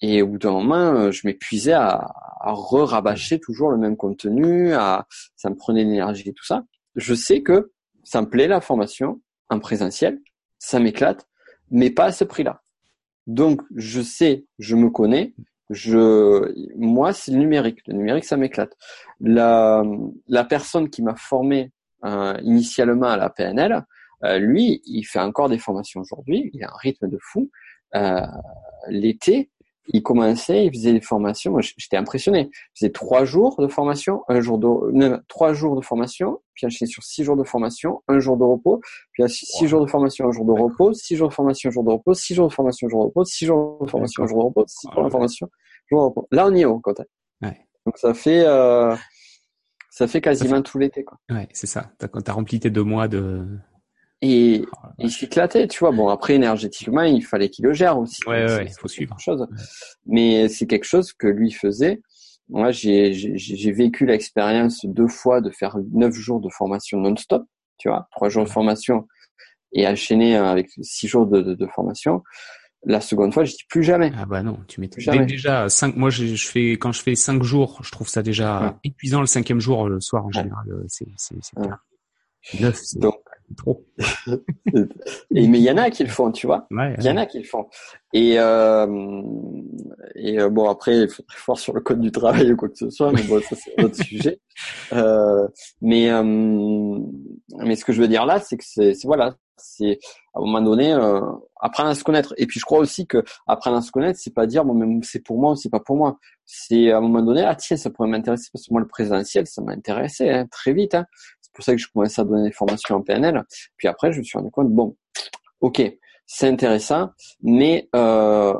Et au bout d'un moment, euh, je m'épuisais à, re-rabâcher toujours le même contenu, à, ça me prenait l'énergie et tout ça. Je sais que ça me plaît la formation en présentiel, ça m'éclate, mais pas à ce prix-là. Donc, je sais, je me connais, je, moi, c'est le numérique. Le numérique, ça m'éclate. La, la personne qui m'a formé euh, initialement à la PNL, euh, lui, il fait encore des formations aujourd'hui. Il a un rythme de fou. Euh, L'été, il commençait, il faisait des formations. Moi, j'étais impressionné. Il faisait trois jours de formation, un jour de, trois jours de formation, puis enchaîné sur six jours de formation, un jour de repos, puis six jours de formation, un jour de repos, six jours de formation, un jour de repos, six jours de formation, un jour de repos, six jours de formation, un jour de repos, six jours de formation, un jour de repos. Là, on y est au côté. Ouais. Donc ça fait, euh, ça fait quasiment tout l'été, quoi. Ouais, c'est ça. T'as, as rempli tes deux mois de, et oh, il s'éclatait, tu vois. Bon, après énergétiquement, il fallait qu'il le gère aussi. Ouais, ouais, il faut suivre. Chose. Mais c'est quelque chose que lui faisait. Moi, j'ai j'ai vécu l'expérience deux fois de faire neuf jours de formation non-stop, tu vois, trois jours de formation et enchaîner avec six jours de, de, de formation. La seconde fois, je dis plus jamais. Ah bah non, tu m'étonnes. Déjà cinq. Moi, je, je, fais quand je fais cinq jours, je trouve ça déjà épuisant. Le cinquième jour, le soir en général, c'est c'est c'est neuf. Donc trop. et, mais il y en a qui le font, tu vois. Il y en a qui le font. Et, euh, et euh, bon, après, il faut très fort sur le code du travail ou quoi que ce soit, mais bon, ça c'est un autre sujet. Euh, mais, euh, mais ce que je veux dire là, c'est que c'est voilà, c'est à un moment donné euh, apprendre à se connaître. Et puis je crois aussi que apprendre à se connaître, c'est pas dire bon, c'est pour moi ou c'est pas pour moi. C'est à un moment donné, ah tiens, ça pourrait m'intéresser parce que moi le présentiel, ça m'a intéressé hein, très vite. Hein pour ça que je commençais à donner des formations en PNL. Puis après, je me suis rendu compte, bon, ok, c'est intéressant, mais euh,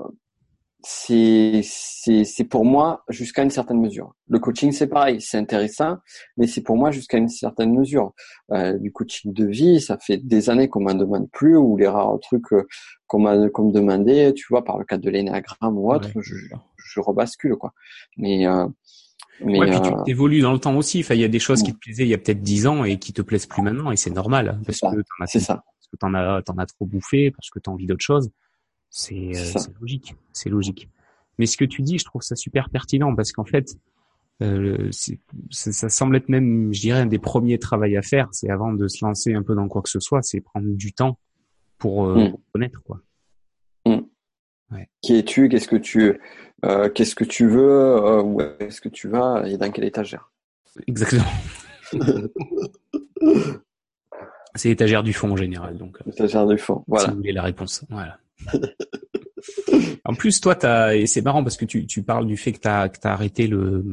c'est c'est pour moi jusqu'à une certaine mesure. Le coaching c'est pareil, c'est intéressant, mais c'est pour moi jusqu'à une certaine mesure. Euh, du coaching de vie, ça fait des années qu'on m'en demande plus, ou les rares trucs euh, qu'on m'a qu'on me demandait, tu vois, par le cadre de l'énéagramme ou autre, je, je rebascule quoi. Mais euh, mais ouais, puis tu euh, évolues dans le temps aussi. Enfin, il y a des choses qui te plaisaient il y a peut-être dix ans et qui te plaisent plus maintenant, et c'est normal hein, parce que t'en as, ça. parce que t'en as, t'en as trop bouffé, parce que t'as envie d'autre chose. C'est, euh, logique, c'est logique. Mais ce que tu dis, je trouve ça super pertinent parce qu'en fait, euh, ça semble être même, je dirais, un des premiers travaux à faire. C'est avant de se lancer un peu dans quoi que ce soit, c'est prendre du temps pour, mm. connaître quoi. Ouais. Qui es-tu? Qu'est-ce que tu qu'est-ce que tu veux Où est-ce que tu vas Et dans quelle étagère? Exactement. C'est l'étagère du fond en général, donc. L'étagère du fond, voilà. Si vous voulez la réponse, voilà. en plus, toi, t'as et c'est marrant parce que tu, tu parles du fait que tu as, que as arrêté le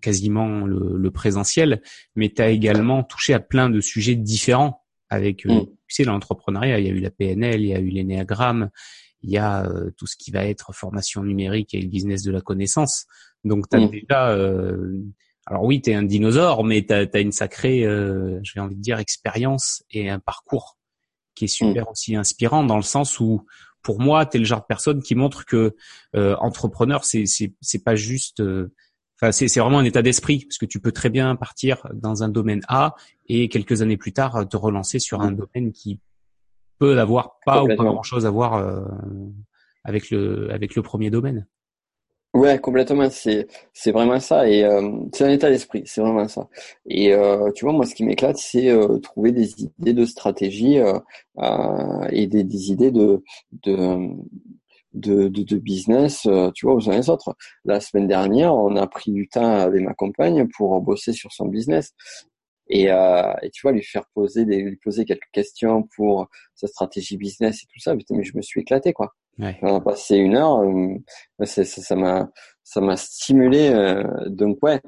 quasiment le, le présentiel, mais tu as également touché à plein de sujets différents avec euh, mm. tu sais l'entrepreneuriat, il y a eu la PNL, il y a eu l'énéagramme, il y a euh, tout ce qui va être formation numérique et le business de la connaissance. Donc tu as mm. déjà euh, alors oui, tu es un dinosaure, mais tu as, une sacrée, euh, j'ai envie de dire, expérience et un parcours qui est super mm. aussi inspirant dans le sens où, pour moi, tu es le genre de personne qui montre que euh, entrepreneur, c'est c'est pas juste, euh, enfin c'est c'est vraiment un état d'esprit parce que tu peux très bien partir dans un domaine A et quelques années plus tard te relancer sur un mm. domaine qui peut avoir pas ou pas grand chose à voir euh, avec le avec le premier domaine. Ouais, complètement. C'est c'est vraiment ça et euh, c'est un état d'esprit. C'est vraiment ça. Et euh, tu vois, moi, ce qui m'éclate, c'est trouver des idées de stratégie et des, des, idées de de de, de, business, tu vois, aux uns les autres. La semaine dernière, on a pris du temps avec ma compagne pour bosser sur son business et, euh, et, tu vois lui faire poser des, lui poser quelques questions pour sa stratégie business et tout ça mais je me suis éclaté quoi. Ouais. on a passé une heure euh, ça m'a ça m'a stimulé euh, donc ouais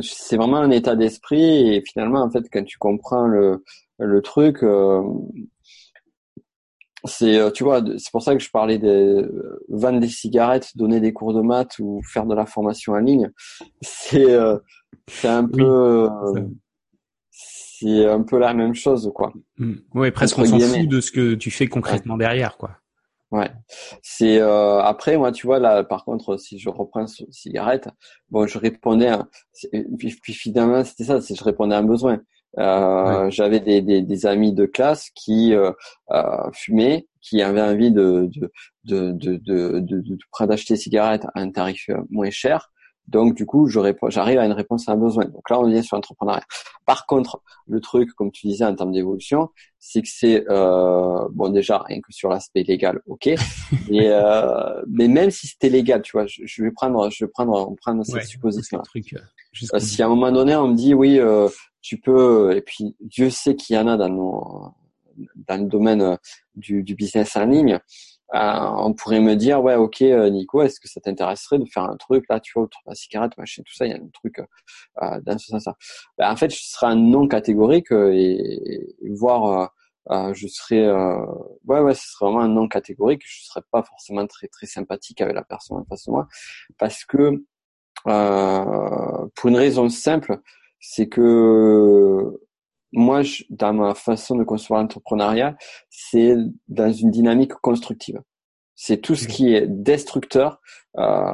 c'est vraiment un état d'esprit et finalement en fait quand tu comprends le le truc euh, c'est tu vois c'est pour ça que je parlais de vendre des cigarettes donner des cours de maths ou faire de la formation en ligne c'est c'est un peu c'est un peu la même chose, quoi. Mm. Oui, presque on s'en fout de ce que tu fais concrètement derrière, quoi. Ouais. C'est euh, après moi tu vois là par contre si je reprends sur cigarette bon je répondais à, puis, finalement c'était ça c'est je répondais à un besoin euh, j'avais des, des, des, amis de classe qui euh, euh, fumaient qui avaient envie de de de de de, de, de, d'acheter des cigarettes à un tarif moins cher donc du coup, j'arrive à une réponse à un besoin. Donc là, on vient sur l'entrepreneuriat. Par contre, le truc, comme tu disais en termes d'évolution, c'est que c'est euh, bon déjà rien que sur l'aspect légal, ok. mais, euh, mais même si c'était légal, tu vois, je, vais prendre, je vais prendre, prendre cette supposition. Truc, euh, euh, si à un moment donné on me dit oui, euh, tu peux, et puis Dieu sait qu'il y en a dans nos, dans le domaine du, du business en ligne. Euh, on pourrait me dire ouais ok euh, Nico est-ce que ça t'intéresserait de faire un truc là tu vois autour de la cigarette machin tout ça il y a un truc euh, dans ce sens ben, en fait je serais un non catégorique et, voir je serais ouais ouais ce serait vraiment un non catégorique je serais pas forcément très très sympathique avec la personne en face de moi parce que pour une raison simple c'est que moi, je, dans ma façon de concevoir l'entrepreneuriat, c'est dans une dynamique constructive. C'est tout ce qui est destructeur, euh,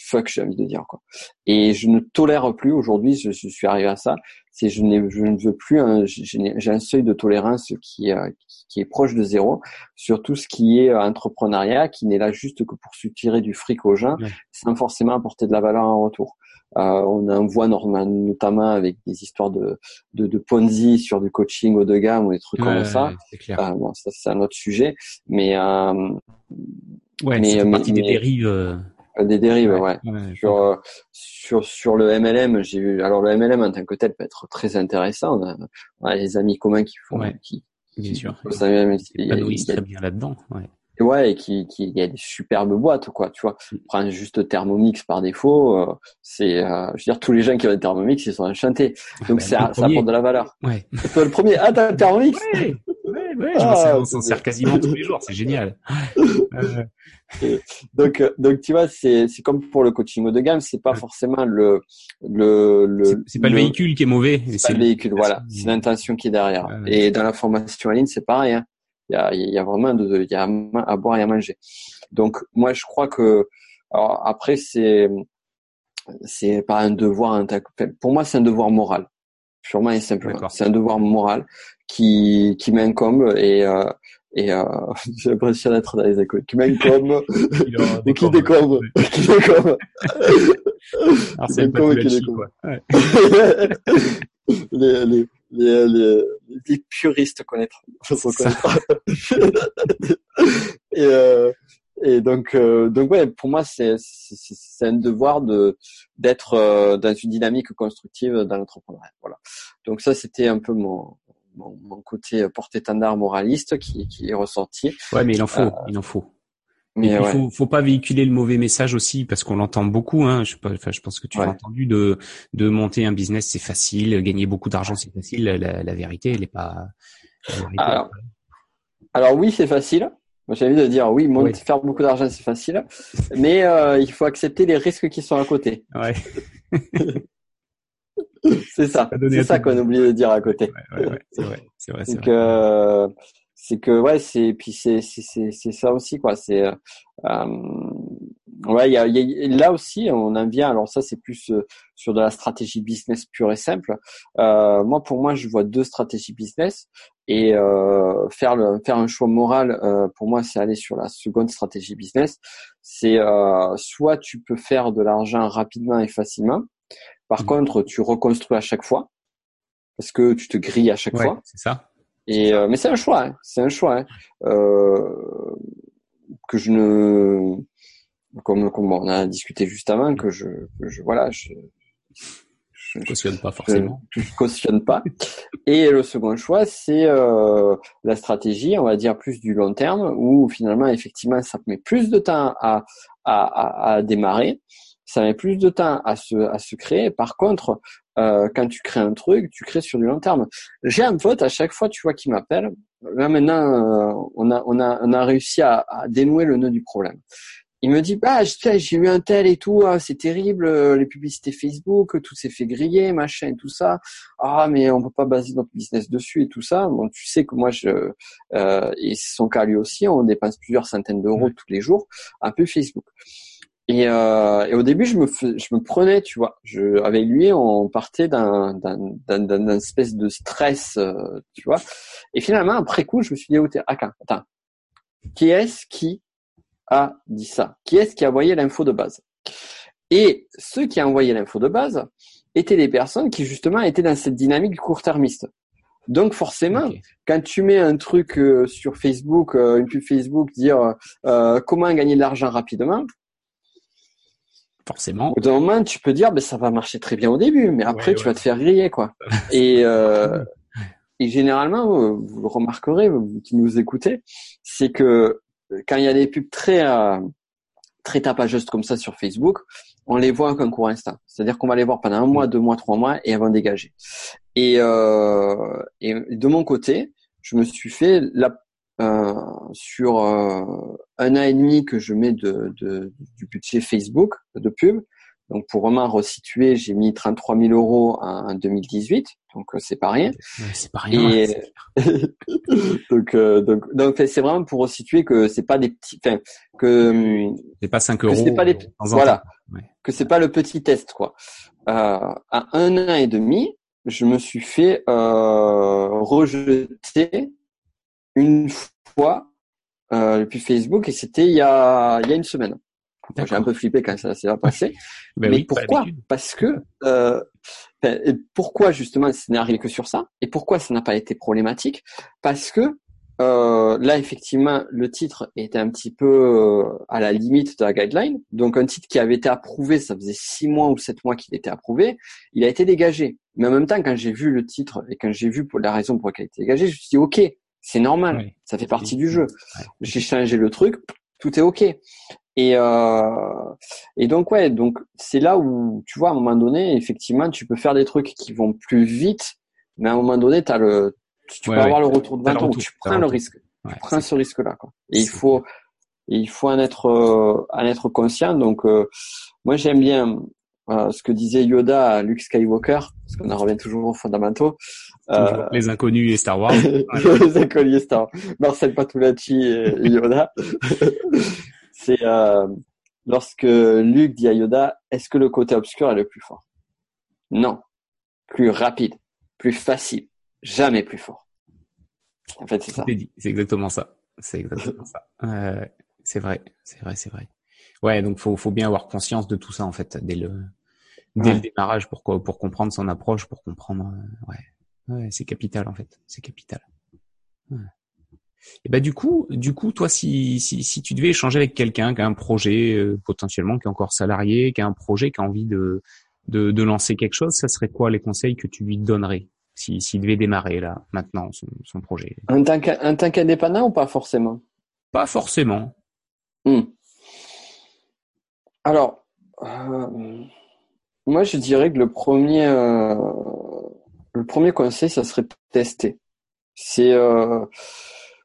fuck, j'ai envie de dire quoi. Et je ne tolère plus aujourd'hui. Je, je, suis arrivé à ça. C'est je, je ne veux plus. J'ai un seuil de tolérance qui, euh, qui est proche de zéro sur tout ce qui est entrepreneuriat, qui n'est là juste que pour tirer du fric aux gens, sans forcément apporter de la valeur en retour. Euh, on en voit notamment avec des histoires de, de, de, Ponzi sur du coaching haut de gamme ou des trucs comme ça. Euh, bon, ça c'est un autre sujet, mais euh, ouais, mais, mais, partie des dérives. Des dérives, ouais. sur, euh, sur sur le MLM, j'ai vu. Alors le MLM en tant que tel peut être très intéressant. On a, on a des amis communs qui font, qui, bien sûr, il, très bien là-dedans. Ouais ouais et qui qui il y a des superbes boîtes quoi tu vois mm. prends juste Thermomix par défaut euh, c'est euh, je veux dire tous les gens qui ont Thermomix ils sont enchantés ah, donc bah, ça, ça apporte de la valeur ouais toi le premier ah t'as Thermomix ouais ouais, ouais ah, on s'en sert quasiment tous les jours c'est génial. Euh. donc donc tu vois c'est c'est comme pour le coaching haut de gamme c'est pas forcément le le le c'est pas le, véhicule qui est mauvais c'est le véhicule voilà. c'est l'intention qui est derrière. Et dans la formation en ligne c'est pareil hein. Il y a, il y a vraiment de, il y a à boire et à manger. Donc moi je crois que alors après c'est c'est pas un devoir pour moi c'est un devoir moral purement et simplement. C'est un devoir moral qui qui m'incombe et euh, et euh, j'ai l'impression d'être dans les écoles qui m'incombe. Et qui décombe qui décombe alors c'est pas qui décombe les, les, les, les, les puristes connaîtront. et, euh, et donc, euh, donc ouais, pour moi, c'est c'est un devoir de d'être euh, dans une dynamique constructive dans l'entrepreneuriat. Voilà. Donc ça, c'était un peu mon, mon, mon côté porte-étendard moraliste qui, qui est ressorti. Ouais, mais il en faut, il en faut. Mais il faut, faut pas véhiculer le mauvais message aussi parce qu'on l'entend beaucoup. Hein. Je, enfin, je pense que tu as entendu de de monter un business, c'est facile, gagner beaucoup d'argent, c'est facile. La, la, vérité, elle est pas. alors, alors, oui, c'est facile. J'ai envie de dire oui, monter, faire beaucoup d'argent, c'est facile, mais euh, il faut accepter les risques qui sont à côté. Ouais. c'est ça. C'est ça qu'on oublie de dire à côté. Ouais, ouais, c'est vrai. C'est vrai. C'est que c'est que ouais c'est puis c'est c'est c'est ça aussi quoi c'est euh, euh ouais il y a, y a, là aussi on en vient alors ça c'est plus euh, sur de la stratégie business pure et simple euh, moi pour moi je vois deux stratégies business et euh, faire le faire un choix moral euh, pour moi c'est aller sur la seconde stratégie business c'est soit tu peux faire de l'argent rapidement et facilement par mmh. contre tu reconstruis à chaque fois parce que tu te grilles à chaque fois c'est ça et euh, mais c'est un choix, hein. c'est un choix hein. euh, que je ne, comme, comme on a discuté juste avant, que je, que je voilà, je, je cautionne pas forcément. Je, je cautionne pas. Et le second choix, c'est euh, la stratégie, on va dire plus du long terme, où finalement effectivement ça met plus de temps à à, à, à démarrer ça met plus de temps à se, à se créer. Par contre, euh, quand tu crées un truc, tu crées sur du long terme. J'ai un pote à chaque fois, tu vois, qui m'appelle. Là maintenant, euh, on a on a on a réussi à, à, dénouer le nœud du problème. Il me dit bah j'ai eu un tel et tout, ah, c'est terrible, euh, les publicités Facebook, tout s'est fait griller, machin et tout ça. Ah mais on peut pas baser notre business dessus et tout ça. Bon tu sais que moi je euh, et c'est son cas lui aussi, on dépense plusieurs centaines d'euros tous les jours un peu Facebook. Et, euh, et, au début, je me, je me prenais, tu vois, je, avec lui, on partait d'un, d'un, d'un, espèce de stress, euh, tu vois. Et finalement, après coup, je me suis dit, oh, attends, attends, qui est-ce qui a dit ça Qui est-ce qui a envoyé l'info de base? Et ceux qui ont envoyé l'info de base étaient des personnes qui justement étaient dans cette dynamique court-termiste. Donc forcément, quand tu mets un truc euh, sur Facebook, euh, une pub Facebook, dire euh, comment gagner de l'argent rapidement, forcément. Au moment, tu peux dire, ben, ça va marcher très bien au début, mais après, tu vas te faire griller, quoi. et, euh, et généralement, vous le remarquerez, vous qui nous écoutez, c'est que quand il y a des pubs très, euh, très tapageuses comme ça sur Facebook, on les voit qu'un court instant. C'est-à-dire qu'on va les voir pendant un mois, deux mois, trois mois et elles vont dégager. Et, euh, et de mon côté, je me suis fait la euh, sur euh, un an et demi que je mets de, de, du budget Facebook de pub. Donc pour vraiment resituer, j'ai mis 33 000 euros en 2018, donc euh, c'est pas rien. c'est pas rien. Et... donc donc donc c'est vraiment pour resituer que c'est pas des petits, enfin que c'est pas 5 euros. C'est pas des, voilà, que c'est pas le petit test quoi. Euh, à un an et demi, je me suis fait euh, rejeter une fois euh, depuis Facebook et c'était il y a il y a une semaine. J'ai un peu flippé quand ça s'est passé. Ben Mais pourquoi? Parce que euh, ben, pourquoi justement ce n'est arrivé que sur ça? Et pourquoi ça n'a pas été problématique? Parce que euh, là effectivement le titre était un petit peu euh, à la limite de la guideline. Donc un titre qui avait été approuvé, ça faisait six mois ou sept mois qu'il était approuvé, il a été dégagé. Mais en même temps, quand j'ai vu le titre et quand j'ai vu pour la raison pour laquelle il a été dégagé, je me suis dit ok, c'est normal, ça fait partie du jeu. J'ai changé le truc, tout est ok. Et euh, et donc ouais, donc c'est là où tu vois à un moment donné, effectivement, tu peux faire des trucs qui vont plus vite, mais à un moment donné, as le, tu peux avoir le retour de 20 ans, tu prends le risque, tu prends ce risque-là. Quoi. Et il faut, il faut en être, euh, en être conscient. Donc euh, moi j'aime bien euh, ce que disait Yoda à Luke Skywalker, parce qu'on en revient toujours aux fondamentaux. Euh, les inconnus et Star Wars. les inconnus et Star Wars. Marcel Patulacci et Yoda. C'est euh, lorsque Luke dit à Yoda, est-ce que le côté obscur est le plus fort? Non. Plus rapide, plus facile, jamais plus fort. En fait, c'est ça. C'est exactement ça. C'est exactement ça. Euh, c'est vrai, c'est vrai, c'est vrai. Ouais, donc faut faut bien avoir conscience de tout ça en fait dès le dès le démarrage pour pour comprendre son approche, pour comprendre. Euh, ouais. Ouais, c'est capital en fait. C'est capital. Et bah du coup, du coup, toi, si, si, si tu devais échanger avec quelqu'un qui a un projet euh, potentiellement, qui est encore salarié, qui a un projet, qui a envie de, de, de lancer quelque chose, ça serait quoi les conseils que tu lui donnerais s'il si, devait démarrer là maintenant son, son projet? Un tank, un tank indépendant ou pas forcément? Pas forcément. Hmm. Alors, euh, moi je dirais que le premier, euh, le premier conseil, ça serait tester. C'est euh,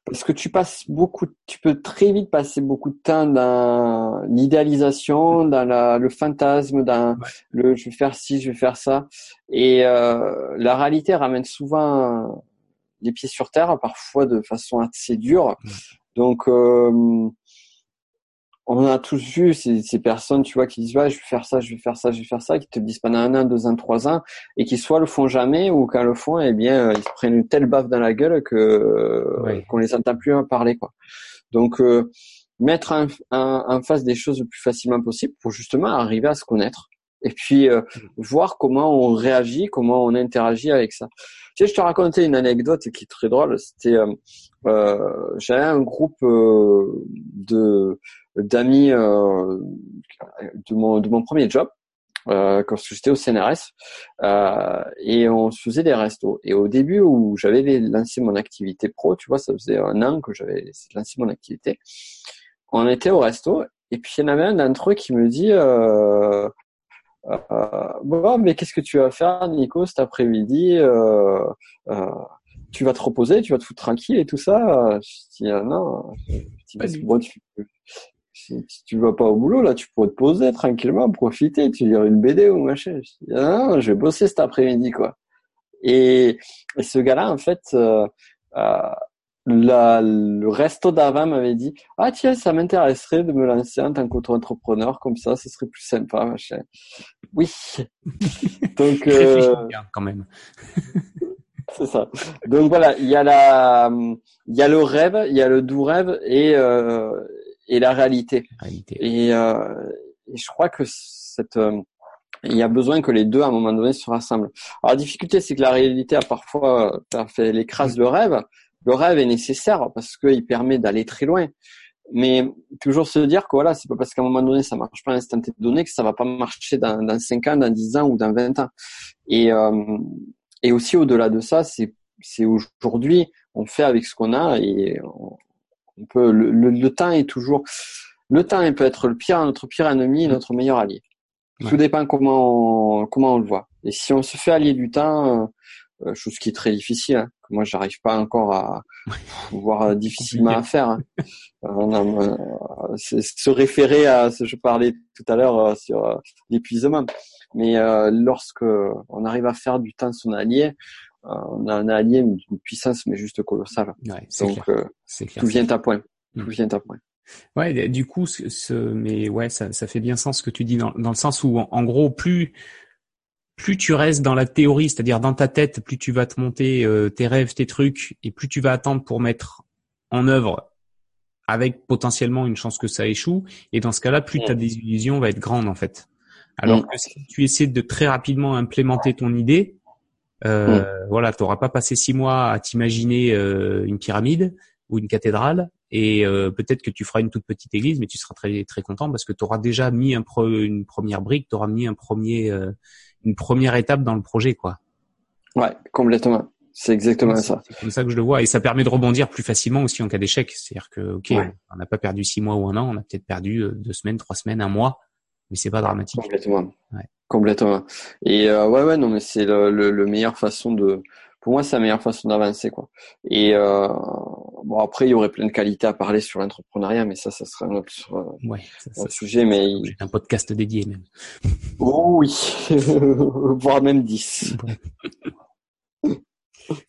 parce que tu passes beaucoup, tu peux très vite passer beaucoup de temps dans l'idéalisation, dans la, le fantasme, dans le je vais faire ci, je vais faire ça, et euh, la réalité ramène souvent les pieds sur terre, parfois de façon assez dure. Donc euh, on a tous vu ces, ces, personnes, tu vois, qui disent ouais, je vais faire ça, je vais faire ça, je vais faire ça, qui te disent pendant un an, deux ans, trois ans, et qui soit le font jamais, ou quand le font, eh bien, ils se prennent une telle baffe dans la gueule que qu'on les entend plus parler, quoi. Donc euh, mettre en, en, face des choses le plus facilement possible pour justement arriver à se connaître et puis euh, mmh. voir comment on réagit, comment on interagit avec ça. Tu sais, je te racontais une anecdote qui est très drôle. C'était euh, euh j'avais un groupe de d'amis euh, de mon de mon premier job euh, quand j'étais au CNRS euh, et on se faisait des restos. Et au début où j'avais lancé mon activité pro, tu vois, ça faisait un an que j'avais lancé mon activité. On était au resto et puis il y en avait un d'entre eux qui me dit euh, euh, bon, mais qu'est-ce que tu vas faire, Nico, cet après-midi euh, euh, Tu vas te reposer, tu vas te foutre tranquille et tout ça? Je dis ah non. Bon, tu, si, tu vas pas au boulot, là, tu pourrais te poser tranquillement, profiter, tu lire une BD ou machin. Je dis, ah, je vais bosser cet après-midi, quoi. Et, et ce gars-là, en fait, euh, euh, la, le resto d'avant m'avait dit, ah tiens, ça m'intéresserait de me lancer en tant qu'auto-entrepreneur, comme ça, ce serait plus sympa, machin. Oui. Donc, euh, quand même. c'est ça. Donc voilà, il y a la, il y a le rêve, il y a le doux rêve et euh, et la réalité. Et, euh, et, je crois que cette euh, il y a besoin que les deux à un moment donné se rassemblent. Alors la difficulté c'est que la réalité a parfois euh, fait l'écrase le rêve. Le rêve est nécessaire parce qu'il permet d'aller très loin. Mais toujours se dire que voilà, c'est pas parce qu'à un moment donné ça marche pas à l'instant donné que ça va pas marcher dans, dans 5 ans, dans 10 ans ou dans 20 ans. Et, euh, et aussi au-delà de ça, c'est c'est aujourd'hui on fait avec ce qu'on a et on, on peut, le, le, temps est toujours, le temps il peut être le pire, notre pire ennemi notre meilleur allié. Tout dépend comment on, comment on le voit. Et si on se fait allier du temps, euh, chose qui est très difficile, hein, que moi j'arrive pas encore à voir euh, difficilement à faire. Hein. Euh, se référer à ce que je parlais tout à l'heure sur l'épuisement. Mais lorsque on arrive à faire du temps son allié, on a un allié d'une puissance mais juste colossale. Ouais, Donc clair. tout vient à point. Tout mm. vient à point. Ouais, du coup, ce, mais ouais, ça, ça fait bien sens ce que tu dis dans, dans le sens où, en, gros, plus plus tu restes dans la théorie, c'est-à-dire dans ta tête, plus tu vas te monter euh, tes rêves, tes trucs, et plus tu vas attendre pour mettre en œuvre avec potentiellement une chance que ça échoue. Et dans ce cas-là, plus ta mm. désillusion va être grande en fait. Alors mm. que si tu essaies de très rapidement implémenter ton idée, euh, mm. Voilà, tu n'auras pas passé six mois à t'imaginer euh, une pyramide ou une cathédrale, et euh, peut-être que tu feras une toute petite église, mais tu seras très très content parce que tu auras déjà mis un une première brique, tu auras mis un premier une première étape dans le projet, quoi. Ouais, complètement. C'est exactement ça. C'est comme ça que je le vois, et ça permet de rebondir plus facilement aussi en cas d'échec. C'est-à-dire que, ok, on n'a pas perdu six mois ou un an, on a peut-être perdu deux semaines, trois semaines, un mois, mais c'est pas dramatique. Complètement. Ouais. Complètement. Et euh, ouais, ouais, non, mais c'est le, le, le meilleure façon de. Pour moi, c'est la meilleure façon d'avancer, quoi. Et euh, bon, après, il y aurait plein de qualités à parler sur l'entrepreneuriat, mais ça, ça serait un autre, ouais, ça, sujet. Mais j'ai un podcast dédié même. Oh oui, voire même 10.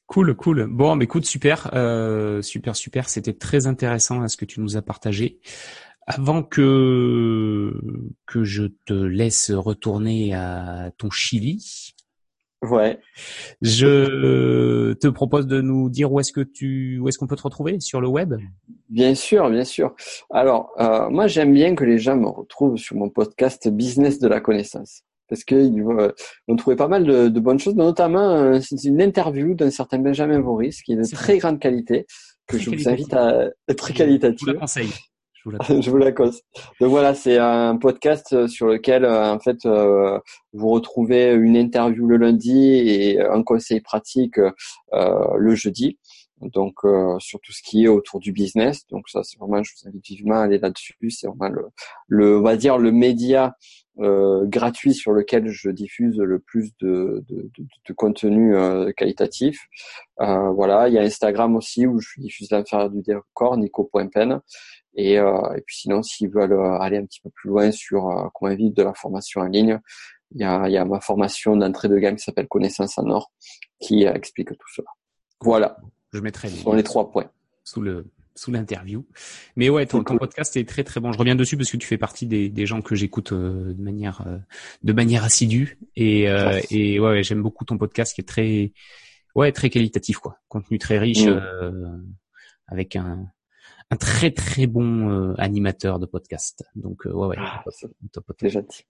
Cool, cool. Bon, mais écoute, super, euh, super, super. C'était très intéressant à ce que tu nous as partagé. Avant que que je te laisse retourner à ton Chili, ouais, je te propose de nous dire où est-ce que tu où est-ce qu'on peut te retrouver? Sur le web? Bien sûr, bien sûr. Alors, euh, moi, j'aime bien que les gens me retrouvent sur mon podcast Business de la connaissance parce que euh, on trouvait pas mal de, de bonnes choses, notamment euh, une interview d'un certain Benjamin Voris qui est de très grande qualité que je vous invite à très qualitative. Je vous la conseille. Je vous la, je vous la cause. Donc voilà, c'est un podcast sur lequel en fait vous retrouvez une interview le lundi et un conseil pratique le jeudi donc euh, sur tout ce qui est autour du business. Donc ça, c'est vraiment, je vous invite vivement à aller là-dessus. C'est vraiment le, le, on va dire le média euh, gratuit sur lequel je diffuse le plus de, de, de, de contenu euh, qualitatif. Euh, voilà, il y a Instagram aussi où je diffuse l'affaire du décor, nico.pen. Et, euh, et puis sinon, s'ils veulent aller un petit peu plus loin sur comment vivre de la formation en ligne, il y a, il y a ma formation d'entrée de gamme qui s'appelle Connaissance en or, qui explique tout cela. Voilà. Je mettrai les, les trois points sous le sous l'interview. Mais ouais, ton, podcast est très très bon. Je reviens dessus parce que tu fais partie des, des gens que j'écoute euh, de manière euh, de manière assidue et euh, et ouais, j'aime beaucoup ton podcast qui est très ouais très qualitatif quoi, contenu très riche mm. avec un un très très bon animateur de podcast. Donc ouais ouais, ah, c'est gentil.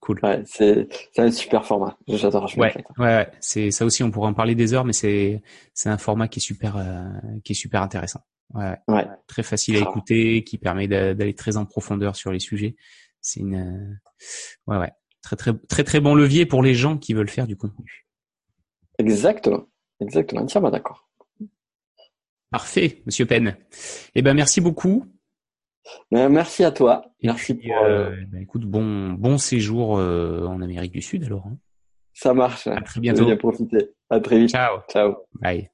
Cool. Ouais, c'est c'est un super format. J'adore. Ouais, ouais, ouais. C'est ça aussi. On pourrait en parler des heures, mais c'est c'est un format qui est super euh, qui est super intéressant. Ouais, ouais. Très facile à écouter, qui permet d'aller très en profondeur sur les sujets. C'est une euh, ouais ouais très très très très bon levier pour les gens qui veulent faire du contenu. Exactement, exactement. Entièrement d'accord. Parfait, Monsieur Penn. Eh ben merci beaucoup. Ben, merci à toi. merci pour. Euh, ben, écoute, bon bon séjour euh, en Amérique du Sud alors. Hein. Ça marche. À très bientôt. Bien profiter. À très vite. Ciao. Ciao. Bye.